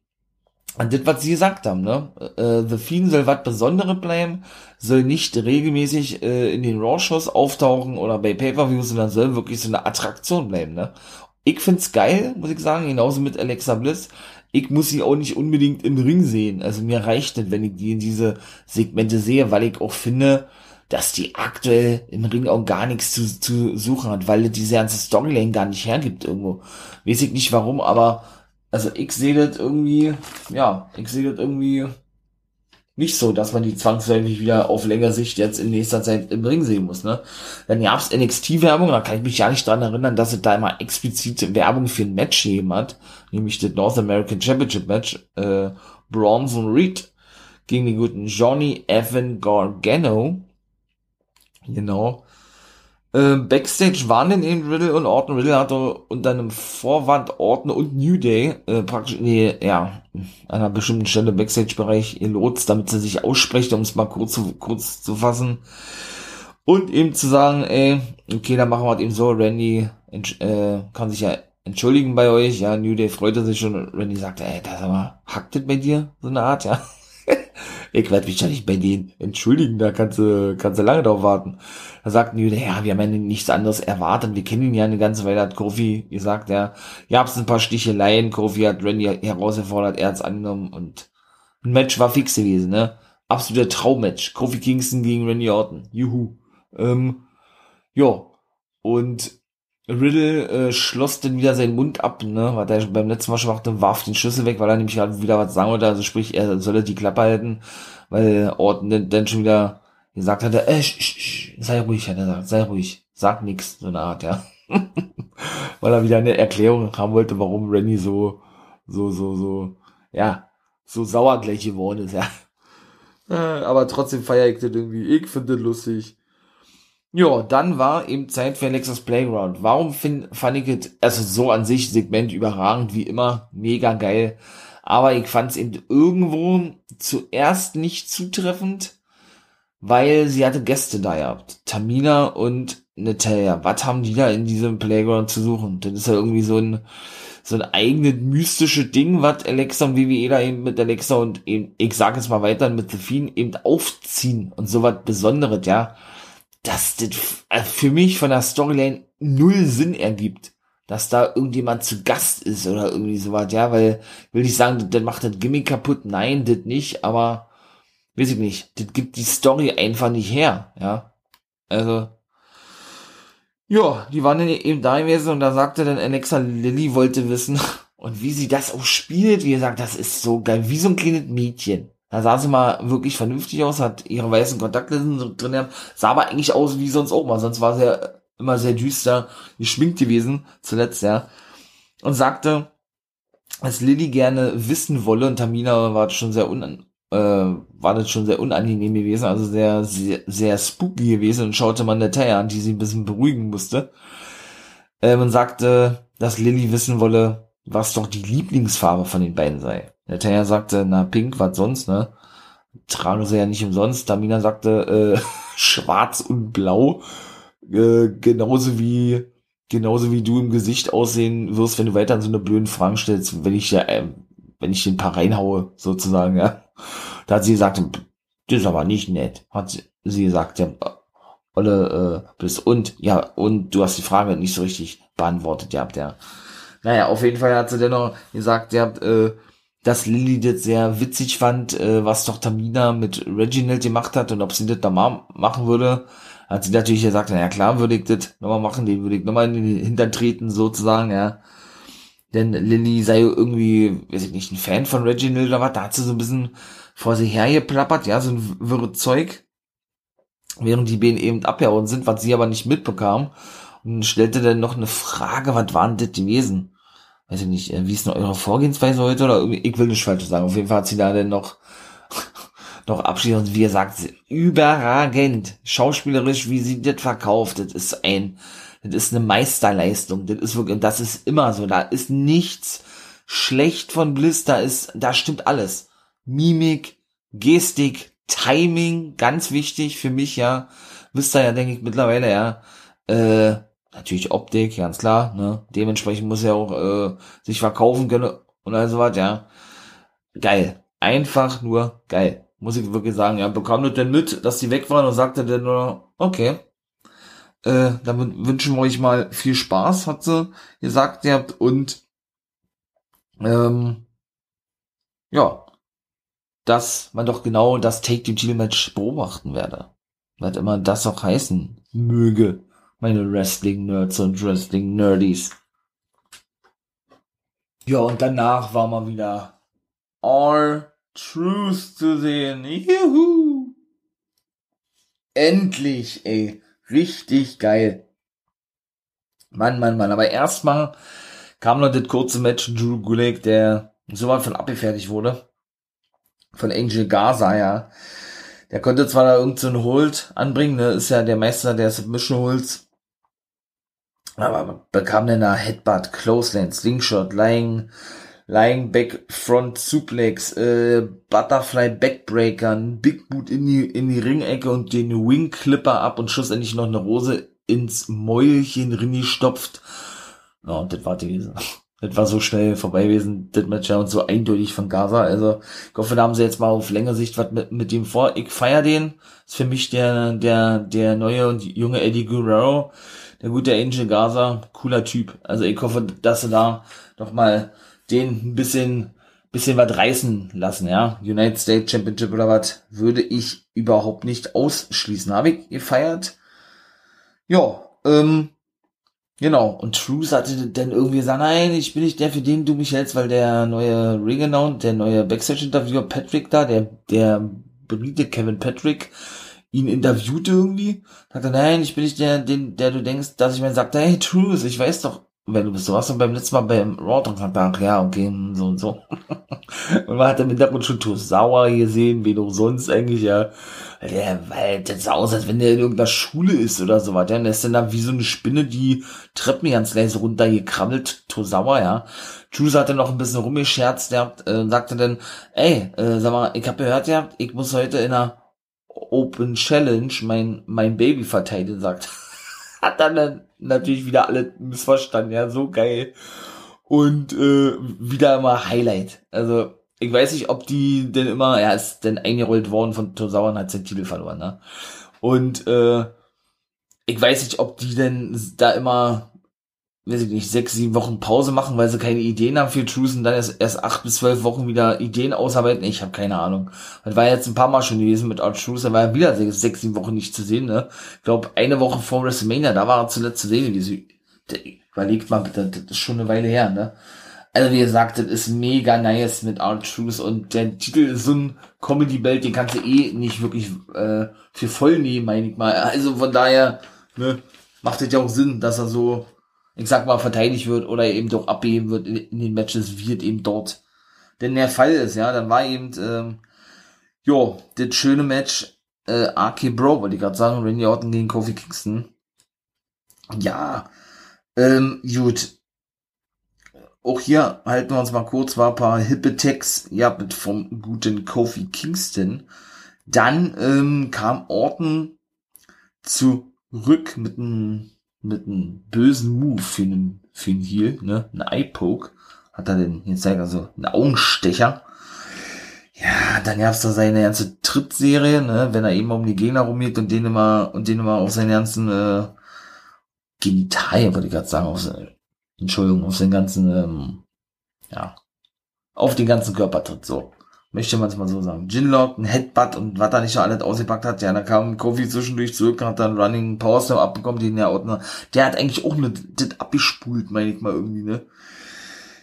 an das, was sie gesagt haben, ne? Äh, The Fiend soll was Besonderes bleiben, soll nicht regelmäßig äh, in den Raw-Shows auftauchen oder bei Pay-Per-Views, sondern soll wirklich so eine Attraktion bleiben, ne? Ich find's geil, muss ich sagen, genauso mit Alexa Bliss. Ich muss sie auch nicht unbedingt im Ring sehen. Also mir reicht nicht, wenn ich die in diese Segmente sehe, weil ich auch finde, dass die aktuell im Ring auch gar nichts zu, zu suchen hat, weil diese ganze Storyline gar nicht hergibt irgendwo. Weiß ich nicht warum, aber also ich sehe das irgendwie, ja, ich sehe das irgendwie nicht so, dass man die zwangsläufig wieder auf längere Sicht jetzt in nächster Zeit im Ring sehen muss, ne? Dann gab's NXT-Werbung, da kann ich mich ja nicht dran erinnern, dass es da immer explizite Werbung für ein Match gegeben hat, nämlich das North American Championship Match, äh, Bronson Reed gegen den guten Johnny Evan Gargano. Genau. Äh, Backstage waren denn eben Riddle und Orton. Riddle hatte unter einem Vorwand Orton und New Day äh, praktisch, nee, ja, an einer bestimmten Stelle Backstage-Bereich Lots, damit sie sich ausspricht, um es mal kurz zu, kurz zu fassen. Und eben zu sagen, ey, okay, dann machen wir halt eben so, Randy äh, kann sich ja entschuldigen bei euch, ja, New Day freute sich schon Randy sagte, ey, das aber, hackt das bei dir? So eine Art, ja. Ich werde mich ja nicht bei denen entschuldigen, da kannst du, kannst du lange drauf warten. Da sagten die, ja, wir haben ja nichts anderes erwartet, wir kennen ihn ja eine ganze Weile, hat Kofi gesagt, ja, gab's ein paar Sticheleien, Kofi hat Randy herausgefordert, er hat's angenommen und ein Match war fix gewesen, ne? absoluter Traummatch. Kofi Kingston gegen Randy Orton. Juhu. Ähm, ja. Und Riddle äh, schloss dann wieder seinen Mund ab, ne, was er beim letzten Mal schon machte, warf den Schlüssel weg, weil er nämlich gerade wieder was sagen wollte, also sprich, er solle die Klappe halten, weil Orton dann, dann schon wieder gesagt hatte, äh, sch, sch, sch, sei ruhig, hat er gesagt, sei ruhig, sag nix, so eine Art, ja. <laughs> weil er wieder eine Erklärung haben wollte, warum Randy so, so, so, so, ja, so sauer gleich geworden ist, ja. Äh, aber trotzdem feiere ich das irgendwie, ich finde das lustig. Ja, dann war eben Zeit für Alexas Playground. Warum find, fand ich es, also so an sich Segment überragend, wie immer, mega geil. Aber ich fand es eben irgendwo zuerst nicht zutreffend, weil sie hatte Gäste da gehabt. Tamina und Natalia. Was haben die da in diesem Playground zu suchen? Das ist ja irgendwie so ein, so ein eigenes mystisches Ding, was Alexa und WWE da eben mit Alexa und eben, ich sag jetzt mal weiter, mit The Fiend eben aufziehen und so was Besonderes, ja dass das äh, für mich von der Storyline null Sinn ergibt, dass da irgendjemand zu Gast ist oder irgendwie sowas, ja, weil, will ich sagen, das macht das Gimmick kaputt, nein, das nicht, aber, weiß ich nicht, das gibt die Story einfach nicht her, ja, also, ja, die waren dann eben da gewesen und da sagte dann Alexa Lilly wollte wissen, <laughs> und wie sie das auch spielt, wie gesagt, das ist so geil, wie so ein kleines Mädchen. Da sah sie mal wirklich vernünftig aus, hat ihre weißen Kontaktlinsen drin gehabt, sah aber eigentlich aus wie sonst auch mal, sonst war sie ja immer sehr düster geschminkt gewesen, zuletzt, ja. Und sagte, dass Lilly gerne wissen wolle, und Tamina war schon sehr un, äh, war das schon sehr unangenehm gewesen, also sehr, sehr, sehr spooky gewesen und schaute man der Taya an, die sie ein bisschen beruhigen musste. Ähm, und sagte, dass Lilly wissen wolle, was doch die Lieblingsfarbe von den beiden sei. Der Taya sagte, na, pink, was sonst, ne? Tragen sie ja nicht umsonst. Tamina sagte, äh, <laughs> schwarz und blau. Äh, genauso wie, genauso wie du im Gesicht aussehen wirst, wenn du weiter an so eine blöden Fragen stellst, wenn ich ja, äh, wenn ich den paar reinhaue, sozusagen, ja. Da hat sie gesagt, das ist aber nicht nett. Hat sie gesagt, ja, Olle, äh, bist und, ja, und du hast die Frage nicht so richtig beantwortet, ja. Naja, auf jeden Fall hat sie dennoch gesagt, ihr habt, äh, dass Lilly das sehr witzig fand, äh, was doch Tamina mit Reginald gemacht hat und ob sie das da mal machen würde. Hat sie natürlich gesagt, na ja klar, würde ich das nochmal machen, den würde ich nochmal in den Hintern treten, sozusagen, ja. Denn Lilly sei irgendwie, weiß ich nicht, ein Fan von Reginald oder was, da hat sie so ein bisschen vor sie hergeplappert, ja, so ein wirre Zeug. Während die beiden eben abgehauen sind, was sie aber nicht mitbekam. Und stellte dann noch eine Frage, was waren das gewesen? Weiß ich nicht, äh, wie ist denn eure Vorgehensweise heute oder ich will nicht falsch sagen. Auf jeden Fall hat sie da dann noch, <laughs> noch abschließend, wie ihr sagt, überragend. Schauspielerisch, wie sie das verkauft, das ist ein, das ist eine Meisterleistung. Das ist wirklich, und das ist immer so. Da ist nichts schlecht von Bliss, da ist, da stimmt alles. Mimik, Gestik, Timing, ganz wichtig für mich, ja. Wisst ihr ja, denke ich, mittlerweile, ja. Äh, natürlich Optik, ganz klar, ne? Dementsprechend muss er auch äh, sich verkaufen können und all so was, ja. Geil. Einfach nur geil. Muss ich wirklich sagen, ja. Bekam das denn mit, dass die weg waren und sagte dann nur, okay, äh, dann wünschen wir euch mal viel Spaß, hat sie gesagt, ihr habt und ähm, ja, dass man doch genau das Take-Team-Match beobachten werde. Was immer das auch heißen möge meine Wrestling-Nerds und Wrestling-Nerdies. Ja, und danach war mal wieder All Truth zu sehen. Juhu! Endlich, ey. Richtig geil. Mann, Mann, Mann. Aber erstmal kam noch das kurze Match Drew Gulak, der so weit von abgefertigt wurde. Von Angel Gaza, ja. Der konnte zwar da irgendeinen so Hold anbringen, ne, ist ja der Meister der Submission Holds aber bekam dann da Headbutt, Clothesline, Slingshot, Lying, Lying Back Front Suplex, äh, Butterfly Backbreaker, Big Boot in die, in die Ringecke und den Wing Clipper ab und schlussendlich noch eine Rose ins Mäulchen Rini stopft. Ja, und das war gewesen. Das war so schnell vorbei gewesen, das Match ja und so eindeutig von Gaza. Also, ich hoffe, da haben sie jetzt mal auf längere Sicht was mit, mit dem vor. Ich feier den. Ist für mich der, der, der neue und junge Eddie Guerrero der gute Angel Gaza, cooler Typ. Also ich hoffe, dass sie da noch mal den ein bisschen bisschen was reißen lassen, ja. United States Championship oder was, würde ich überhaupt nicht ausschließen. Habe ich gefeiert. Ja, ähm, genau. Und Truth hatte dann irgendwie gesagt, nein, ich bin nicht der, für den du mich hältst, weil der neue Ring der neue Backstage-Interviewer Patrick da, der, der Brite Kevin Patrick, ihn interviewte irgendwie, sagte, nein, ich bin nicht der, den, der du denkst, dass ich mir sagte, hey, Truth, ich weiß doch, wer du bist. Du warst doch beim letzten Mal beim Raw gesagt, ach ja, okay, so und so. <laughs> und man hat im Hintergrund schon Truth sauer gesehen, wie du sonst eigentlich, ja. Der, weil das sah aus, als wenn der in irgendeiner Schule ist oder so was. Ja. Und der ist dann da wie so eine Spinne, die Treppen ganz leise runtergekrabbelt, sauer, ja. Truth hatte noch ein bisschen rumgescherzt, der äh, sagte dann, ey, äh, sag mal, ich habe gehört, ja, ich muss heute in einer Open Challenge mein, mein Baby verteidigen, sagt. <laughs> Hat dann natürlich wieder alle missverstanden, ja, so geil. Und äh, wieder immer Highlight. Also, ich weiß nicht, ob die denn immer, ja, ist denn eingerollt worden von Tosawa und hat seinen Titel verloren, ne? Und äh, ich weiß nicht, ob die denn da immer weiß ich nicht, sechs, sieben Wochen Pause machen, weil sie keine Ideen haben für Truth und dann erst, erst acht bis zwölf Wochen wieder Ideen ausarbeiten. Ich habe keine Ahnung. Das war jetzt ein paar Mal schon gewesen mit Art Truth, da war er wieder sechs, sechs, sieben Wochen nicht zu sehen. Ne? Ich glaube, eine Woche vor WrestleMania, da war er zuletzt zu sehen. Diese, überlegt mal bitte, das ist schon eine Weile her. ne? Also wie gesagt, das ist mega nice mit Art Truth und der Titel ist so ein Comedy-Belt, den kannst du eh nicht wirklich äh, für voll nehmen, meine ich mal. Also von daher ne, macht es ja auch Sinn, dass er so ich sag mal, verteidigt wird oder eben doch abgeben wird in, den Matches, wird eben dort. Denn der Fall ist, ja, dann war eben, ähm, jo, das schöne Match, äh, RK Bro, wollte ich gerade sagen, Randy Orton gegen Kofi Kingston. Ja, ähm, gut. Auch hier halten wir uns mal kurz, war ein paar hippe Tags, ja, mit vom guten Kofi Kingston. Dann ähm, kam Orton zurück mit einem mit einem bösen Move für einen, für einen Heal, ne, ein Eye-Poke, hat er den, jetzt zeigt also einen Augenstecher. Ja, dann gab's da seine ganze Trittserie, ne, wenn er eben um die Gegner rumgeht und den immer, und den immer auf seinen ganzen, äh, Genitalien, würde ich gerade sagen, auf seine, Entschuldigung, auf seinen ganzen, ähm, ja, auf den ganzen Körper tritt, so möchte man es mal so sagen. Ginlock, ein Headbutt und was er nicht schon alles ausgepackt hat, ja, da kam Kofi zwischendurch zurück, hat dann Running Power Slam abbekommen, den der Ordner, der hat eigentlich auch eine, das abgespult, meine ich mal irgendwie, ne.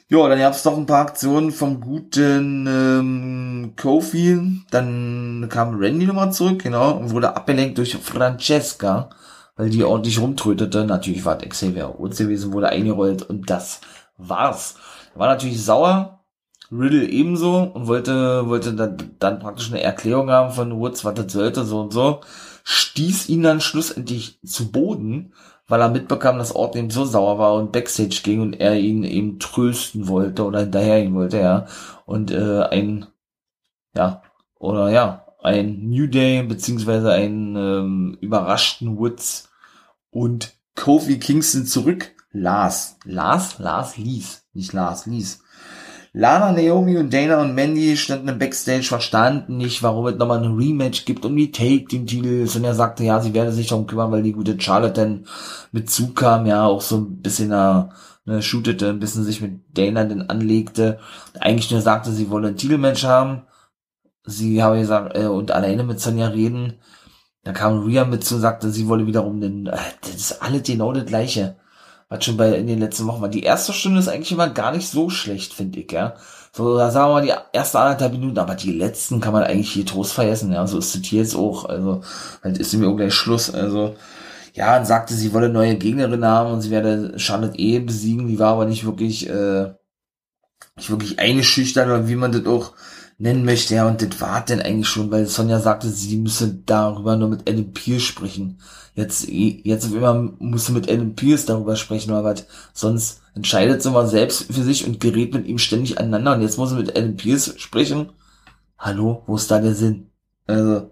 Ja, dann gab's noch ein paar Aktionen vom guten ähm, Kofi, dann kam Randy nochmal zurück, genau, und wurde abgelenkt durch Francesca, weil die ordentlich rumtrötete. Natürlich war Xavier Woods gewesen, wurde eingerollt und das war's. War natürlich sauer, Riddle ebenso und wollte, wollte dann, dann praktisch eine Erklärung haben von Woods, was das sollte, so und so, stieß ihn dann schlussendlich zu Boden, weil er mitbekam, dass Orton ihm so sauer war und Backstage ging und er ihn eben trösten wollte oder hinterher ihn wollte, ja. Und äh, ein, ja, oder ja, ein New Day, beziehungsweise einen ähm, überraschten Woods und Kofi Kingston zurück. Lars. Lars? Lars ließ. Nicht Lars, ließ. Lana, Naomi und Dana und Mandy standen im Backstage, verstanden nicht, warum es nochmal ein Rematch gibt um die Take den Titel. Und er sagte, ja, sie werde sich darum kümmern, weil die gute Charlotte dann mit zukam, ja, auch so ein bisschen äh, ne, shootete, ein bisschen sich mit Dana dann anlegte. Eigentlich nur sagte, sie wolle ein Titelmatch haben. Sie habe gesagt, äh, und alleine mit Sonja reden. Da kam Rhea mit zu und sagte, sie wolle wiederum den, äh, das ist alles genau das gleiche was schon bei in den letzten Wochen war. Die erste Stunde ist eigentlich immer gar nicht so schlecht, finde ich, ja. So, da sagen wir mal die erste anderthalb Minuten, aber die letzten kann man eigentlich hier Trost vergessen, ja. So ist es hier jetzt auch, also, halt ist mir auch gleich Schluss, also. Ja, und sagte, sie wolle neue Gegnerin haben und sie werde Charlotte eh besiegen, die war aber nicht wirklich, äh, nicht wirklich eingeschüchtert oder wie man das auch nennen möchte, ja, und das war denn eigentlich schon, weil Sonja sagte, sie müsse darüber nur mit Adam Pierce sprechen. Jetzt, jetzt auf immer musste mit Adam Pierce darüber sprechen oder was. Sonst entscheidet sie mal selbst für sich und gerät mit ihm ständig aneinander und jetzt muss sie mit Adam Pierce sprechen. Hallo, wo ist da der Sinn? Also,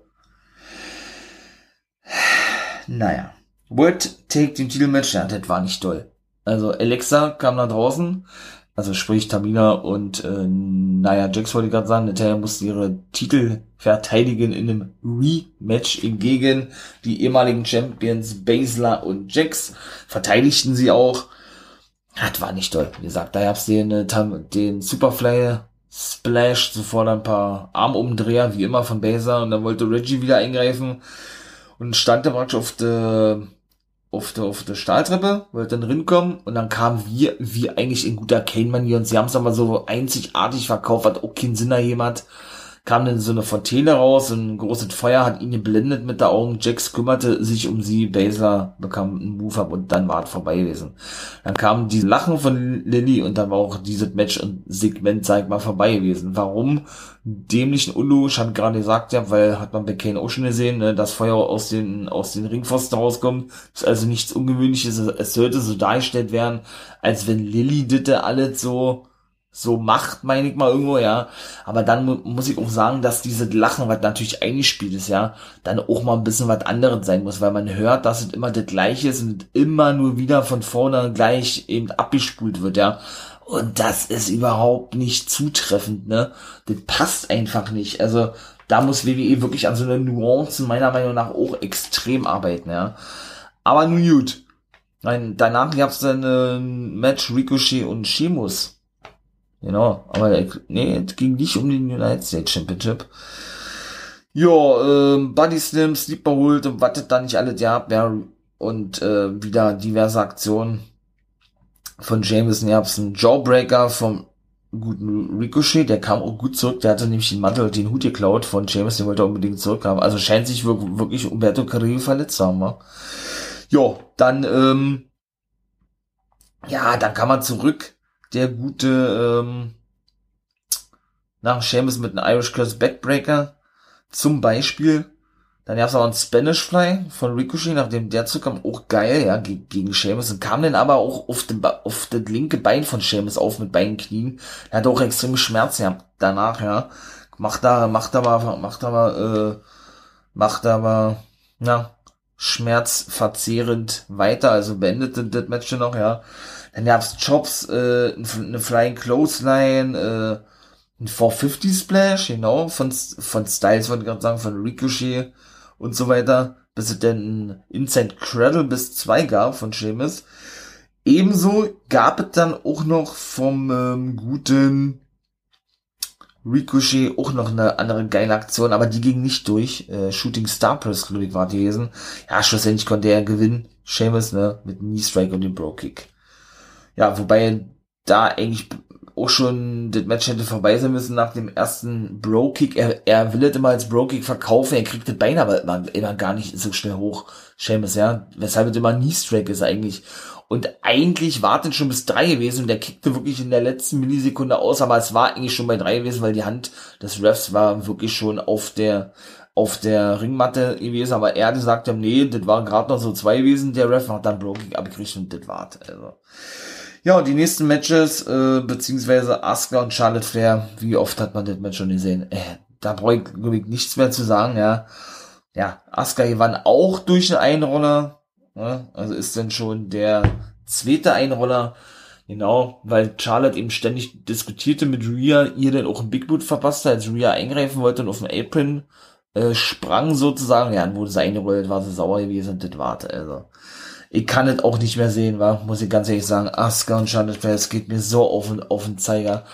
naja. Word take den Titelmatch, ja, das war nicht toll. Also Alexa kam da draußen, also sprich Tamina und äh, naja, Jax wollte ich gerade sagen, Natalia musste ihre Titel verteidigen in einem Rematch gegen die ehemaligen Champions Basler und Jax. Verteidigten sie auch. Das war nicht toll. Wie gesagt, da gab's den, äh, den Superfly Splash, sofort ein paar Armumdreher, wie immer von Baser, und dann wollte Reggie wieder eingreifen und stand der praktisch auf der auf der, auf der Stahltreppe, wollte dann rinkommen und dann kam wir, wie eigentlich in guter Kane-Manier und sie haben es aber so einzigartig verkauft, hat auch keinen Sinn jemand kam dann so eine Fontäne raus, ein großes Feuer hat ihn geblendet mit der Augen. Jax kümmerte sich um sie, Basler bekam einen Move up und dann war es vorbei gewesen. Dann kam die Lachen von Lilly und dann war auch dieses Match und Segment, sag ich mal, vorbei gewesen. Warum? Dämlichen unlogisch, hat gerade gesagt, ja, weil hat man bei Kane auch schon gesehen, ne, das Feuer aus den, aus den Ringpfosten rauskommt. Ist also nichts Ungewöhnliches. Es sollte so dargestellt werden, als wenn Lilly ditte alles so so macht, meine ich mal irgendwo, ja. Aber dann mu muss ich auch sagen, dass dieses Lachen, was natürlich eingespielt ist, ja, dann auch mal ein bisschen was anderes sein muss, weil man hört, dass es immer das gleiche ist und immer nur wieder von vorne gleich eben abgespult wird, ja. Und das ist überhaupt nicht zutreffend, ne. Das passt einfach nicht. Also, da muss WWE wirklich an so einer Nuancen meiner Meinung nach auch extrem arbeiten, ja. Aber nun gut. Nein, danach gab's dann ein Match Ricochet und Sheamus Genau, aber nee, es ging nicht um den United States Championship. Ja, ähm, Buddy Slim, Sleeper holt und wartet da nicht alle ja, ja und äh, wieder diverse Aktionen von habt einen Jawbreaker vom guten Ricochet, der kam auch gut zurück, der hatte nämlich den Mantel und den Hut geklaut von James, den wollte er unbedingt zurückhaben. Also scheint sich wirklich Umberto Carrillo verletzt zu haben. Ja, ja dann, ähm, ja, dann kann man zurück der gute ähm, nach Seamus mit einem Irish Curse Backbreaker zum Beispiel. Dann gab es auch einen Spanish Fly von Ricochet, nachdem der zurückkam, auch geil, ja, gegen Seamus und kam dann aber auch auf, den auf das linke Bein von Seamus auf mit beiden Knien. Er hat auch extreme Schmerzen gehabt danach, ja. Macht da, macht aber, macht aber, äh, macht aber, na, schmerzverzehrend weiter, also beendet das Match noch, ja. Dann gab's Chops, äh, eine Flying Clothesline, äh, ein 450 Splash, genau, von, von Styles, wollte ich gerade sagen, von Ricochet und so weiter, bis es dann ein Inside Cradle bis zwei gab von Sheamus. Ebenso gab es dann auch noch vom ähm, guten Ricochet auch noch eine andere geile Aktion, aber die ging nicht durch. Äh, Shooting Star Press, glaube ich, war die gewesen. Ja, schlussendlich konnte er gewinnen. Sheamus, ne, mit Knee Strike und dem Bro Kick. Ja, wobei da eigentlich auch schon das Match hätte vorbei sein müssen nach dem ersten Bro-Kick. Er, er will es immer als Bro-Kick verkaufen, er kriegt das Bein aber immer, immer gar nicht so schnell hoch, Seamus, ja. Weshalb es immer Knee-Strike ist eigentlich. Und eigentlich wartet schon bis drei gewesen und der kickte wirklich in der letzten Millisekunde aus, aber es war eigentlich schon bei drei gewesen, weil die Hand des Refs war wirklich schon auf der, auf der Ringmatte gewesen, aber er gesagt, nee, das waren gerade noch so zwei gewesen, der Ref hat dann Bro-Kick abgekriegt und das war also. Ja, und die nächsten Matches, äh, beziehungsweise Asuka und Charlotte Flair, wie oft hat man das Match schon gesehen? Äh, da brauche ich, glaube ich, nichts mehr zu sagen, ja. Ja, Asuka gewann auch durch einen Einroller, ne? also ist dann schon der zweite Einroller, genau, weil Charlotte eben ständig diskutierte mit Rhea, ihr dann auch ein Big Boot verpasst hat, als Rhea eingreifen wollte und auf den Apron äh, sprang sozusagen, ja, dann wurde sie eingerollt, war sie sauer gewesen und das warte, also ich kann es auch nicht mehr sehen, war, muss ich ganz ehrlich sagen. Asuka und Charlotte Flair, es geht mir so auf den, auf den Zeiger.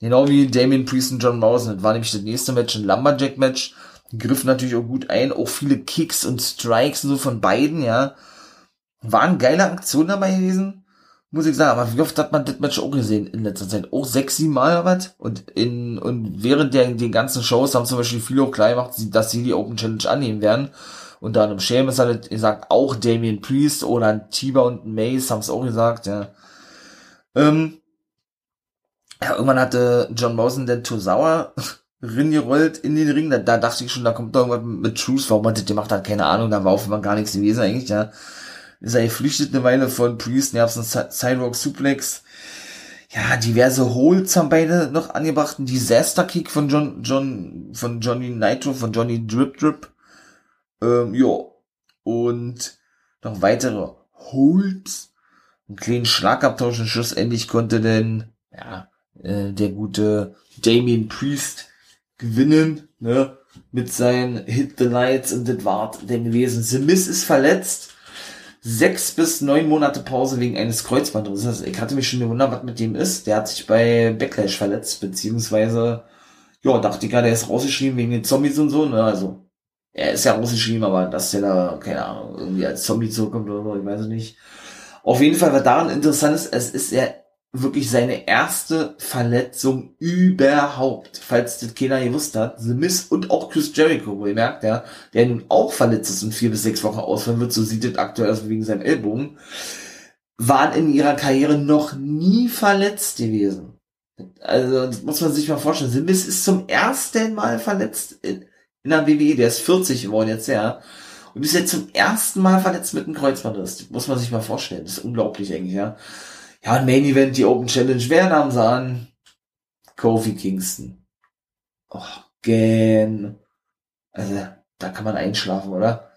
Genau wie Damien Priest und John Morrison. Das war nämlich das nächste Match, ein Lumberjack-Match. Griff natürlich auch gut ein, auch viele Kicks und Strikes und so von beiden, ja. Waren geile Aktionen dabei gewesen, muss ich sagen. Aber wie oft hat man das Match auch gesehen in letzter Zeit? Auch sechs, sieben Mal oder was? Und in, und während der, den ganzen Shows haben zum Beispiel viele auch klar gemacht, dass sie die Open Challenge annehmen werden. Unter anderem Seamus hat gesagt, auch Damien Priest oder ein Tiber und ein Mace haben es auch gesagt, ja. Ähm, ja, irgendwann hatte John Morrison den Tozawa <laughs> ringerollt in den Ring. Da, da dachte ich schon, da kommt doch irgendwas mit Truth. Warum hat das gemacht hat, keine Ahnung. Da war auf einmal gar nichts gewesen eigentlich, ja. Ist er geflüchtet eine Weile von Priest. Da gab's einen Sidewalk Suplex. Ja, diverse Holds haben beide noch angebracht. Ein Disaster Kick von John, John, von Johnny Nitro, von Johnny Drip Drip. Ähm, ja. Und noch weitere Holds. Einen kleinen Schlagabtausch und schlussendlich konnte denn, ja, äh, der gute Damien Priest gewinnen, ne, mit seinen Hit the Lights und das war dem gewesen. The Miss ist verletzt. sechs bis neun Monate Pause wegen eines Kreuzbandrisses. Ich hatte mich schon gewundert, was mit dem ist. Der hat sich bei Backlash verletzt, beziehungsweise, ja, dachte ich ja, der ist rausgeschrieben wegen den Zombies und so, ne, also. Er ist ja rausgeschrieben, aber dass der da, keine Ahnung, irgendwie als Zombie zurückkommt oder so, ich weiß es nicht. Auf jeden Fall, was daran interessant ist, es ist ja wirklich seine erste Verletzung überhaupt. Falls das keiner gewusst hat. The Miz und auch Chris Jericho, wo ihr merkt, ja, der nun auch verletzt ist und vier bis sechs Wochen ausfallen wird, so sieht das aktuell aus wegen seinem Ellbogen, waren in ihrer Karriere noch nie verletzt gewesen. Also, das muss man sich mal vorstellen. The Miz ist zum ersten Mal verletzt in, in der WWE. Der ist 40 geworden jetzt, ja. Und ist jetzt zum ersten Mal verletzt mit einem Kreuzbandriss. Muss man sich mal vorstellen. Das ist unglaublich eigentlich, ja. Ja, ein Main Event, die Open Challenge. Wer nahm sie an? Kofi Kingston. Oh, gen. Also, da kann man einschlafen, oder?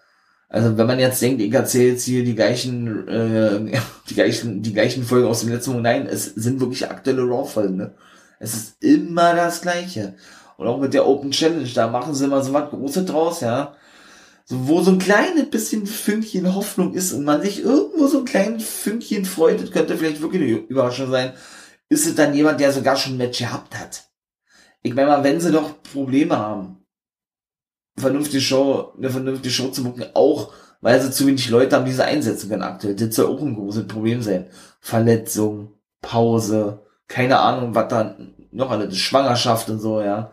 Also, wenn man jetzt denkt, ich erzähle jetzt hier die gleichen, äh, <laughs> die gleichen, die gleichen Folgen aus dem letzten Monat. Nein, es sind wirklich aktuelle Raw-Folgen, ne? Es ist immer das Gleiche. Und auch mit der Open Challenge, da machen sie immer so was Großes draus, ja so, wo so ein kleines bisschen Fünkchen Hoffnung ist und man sich irgendwo so ein kleines Fünkchen freut, das könnte vielleicht wirklich eine Überraschung sein, ist es dann jemand, der sogar schon ein Match gehabt hat. Ich meine mal, wenn sie doch Probleme haben, vernünftige Show, eine vernünftige Show zu buchen, auch weil sie zu wenig Leute haben, die sie einsetzen können aktuell. Das soll auch ein großes Problem sein. Verletzung, Pause, keine Ahnung, was da noch alles, Schwangerschaft und so, ja.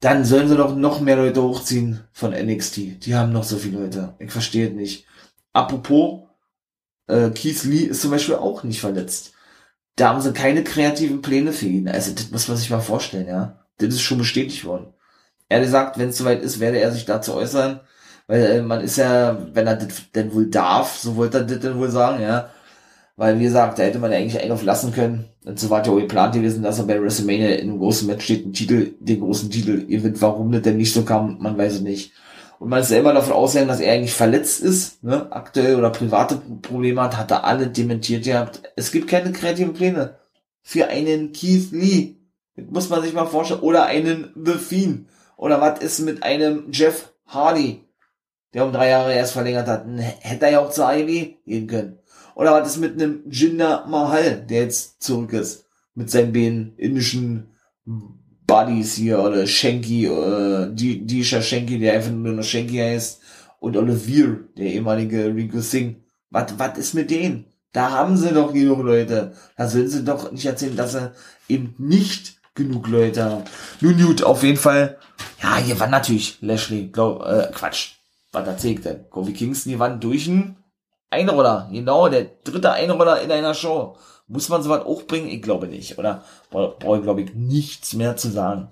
Dann sollen sie doch noch mehr Leute hochziehen von NXT. Die haben noch so viele Leute. Ich verstehe es nicht. Apropos, äh, Keith Lee ist zum Beispiel auch nicht verletzt. Da haben sie keine kreativen Pläne für ihn. Also, das muss man sich mal vorstellen, ja. Das ist schon bestätigt worden. Er sagt, wenn es soweit ist, werde er sich dazu äußern. Weil äh, man ist ja, wenn er das denn wohl darf, so wollte er das denn wohl sagen, ja, weil, wie gesagt, da hätte man ja eigentlich einen auf lassen können. Und so war ja auch geplant gewesen, dass er bei WrestleMania in einem großen Match steht, einen Titel, den großen Titel gewinnt. Warum das denn nicht so kam, man weiß es nicht. Und man ist selber davon ausgegangen, dass er eigentlich verletzt ist, ne, aktuell oder private Probleme hat, hat er alle dementiert gehabt. Es gibt keine kreativen Pläne für einen Keith Lee. Das muss man sich mal vorstellen. Oder einen The Fiend. Oder was ist mit einem Jeff Hardy, der um drei Jahre erst verlängert hat. Hätte er ja auch zur AEW gehen können. Oder was ist mit einem Jinder Mahal, der jetzt zurück ist? Mit seinen beiden indischen Buddies hier, oder Shanky, äh, die, Disha Shanky, der einfach nur noch Shanky heißt, und Olivier, der ehemalige Rico Singh. Was, was ist mit denen? Da haben sie doch genug Leute. Da sollen sie doch nicht erzählen, dass sie eben nicht genug Leute haben. Nun gut, auf jeden Fall. Ja, hier war natürlich Lashley, glaub, äh, Quatsch. Was erzählt denn? Kofi Kingston, die waren durch ein Einroller, genau, der dritte Einroller in einer Show. Muss man sowas auch bringen? Ich glaube nicht, oder? Brauche ich, glaube ich, nichts mehr zu sagen.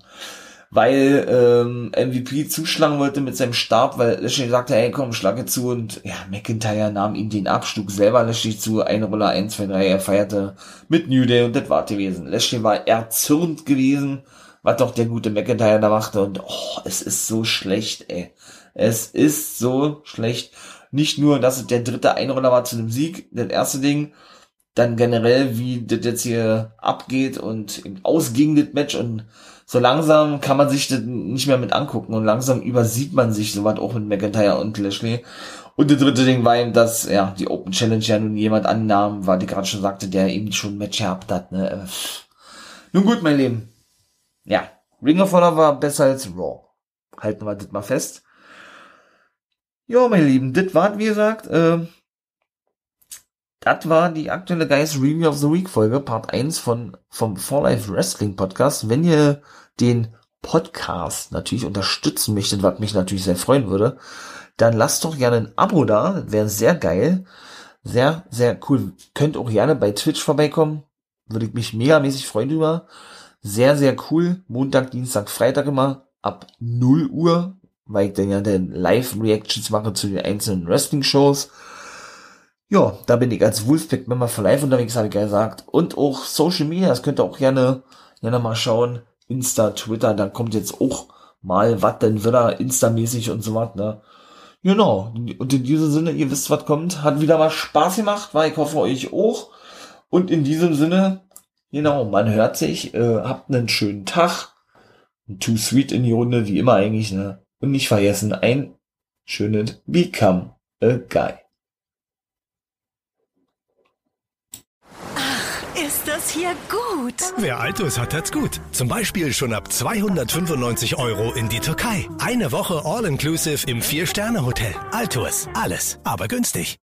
Weil ähm, MVP zuschlagen wollte mit seinem Stab, weil Lashley sagte, hey komm, schlage zu und ja, McIntyre nahm ihm den Abstug selber Lashley zu, Einroller 1, 2, 3, er feierte mit New Day und das war gewesen. Lashley war erzürnt gewesen, was doch der gute McIntyre da machte und oh, es ist so schlecht, ey. Es ist so schlecht nicht nur, dass es der dritte Einroller war zu dem Sieg, das erste Ding, dann generell, wie das jetzt hier abgeht und ausging das Match und so langsam kann man sich das nicht mehr mit angucken und langsam übersieht man sich sowas auch mit McIntyre und Lashley. Und das dritte Ding war eben, dass ja die Open Challenge ja nun jemand annahm, war die gerade schon sagte, der eben schon ein Match gehabt hat. Ne? Äh, nun gut, mein Leben. Ja, Ring of Honor war besser als Raw. Halten wir das mal fest. Ja, meine Lieben, das war, wie gesagt, äh, das war die aktuelle Guys Review of the Week Folge, Part 1 von, vom For Life Wrestling Podcast. Wenn ihr den Podcast natürlich unterstützen möchtet, was mich natürlich sehr freuen würde, dann lasst doch gerne ein Abo da, wäre sehr geil. Sehr, sehr cool. Könnt auch gerne bei Twitch vorbeikommen. Würde ich mich megamäßig freuen drüber. Sehr, sehr cool. Montag, Dienstag, Freitag immer ab 0 Uhr weil ich dann ja dann Live-Reactions mache zu den einzelnen Wrestling-Shows. Ja, da bin ich als Wolfpack-Member für live unterwegs, habe ich gesagt. Und auch Social Media, das könnt ihr auch gerne, gerne mal schauen. Insta, Twitter, da kommt jetzt auch mal was denn wieder Insta-mäßig und so was, ne? Genau. Und in diesem Sinne, ihr wisst, was kommt. Hat wieder mal Spaß gemacht, weil ich hoffe euch auch. Und in diesem Sinne, genau, man hört sich, äh, habt einen schönen Tag. Too sweet in die Runde, wie immer eigentlich, ne? Und nicht vergessen, ein schönes Become a Guy. ist das hier gut. Wer Altus hat, hat's gut. Zum Beispiel schon ab 295 Euro in die Türkei. Eine Woche All-Inclusive im Vier-Sterne-Hotel. Altus. Alles, aber günstig.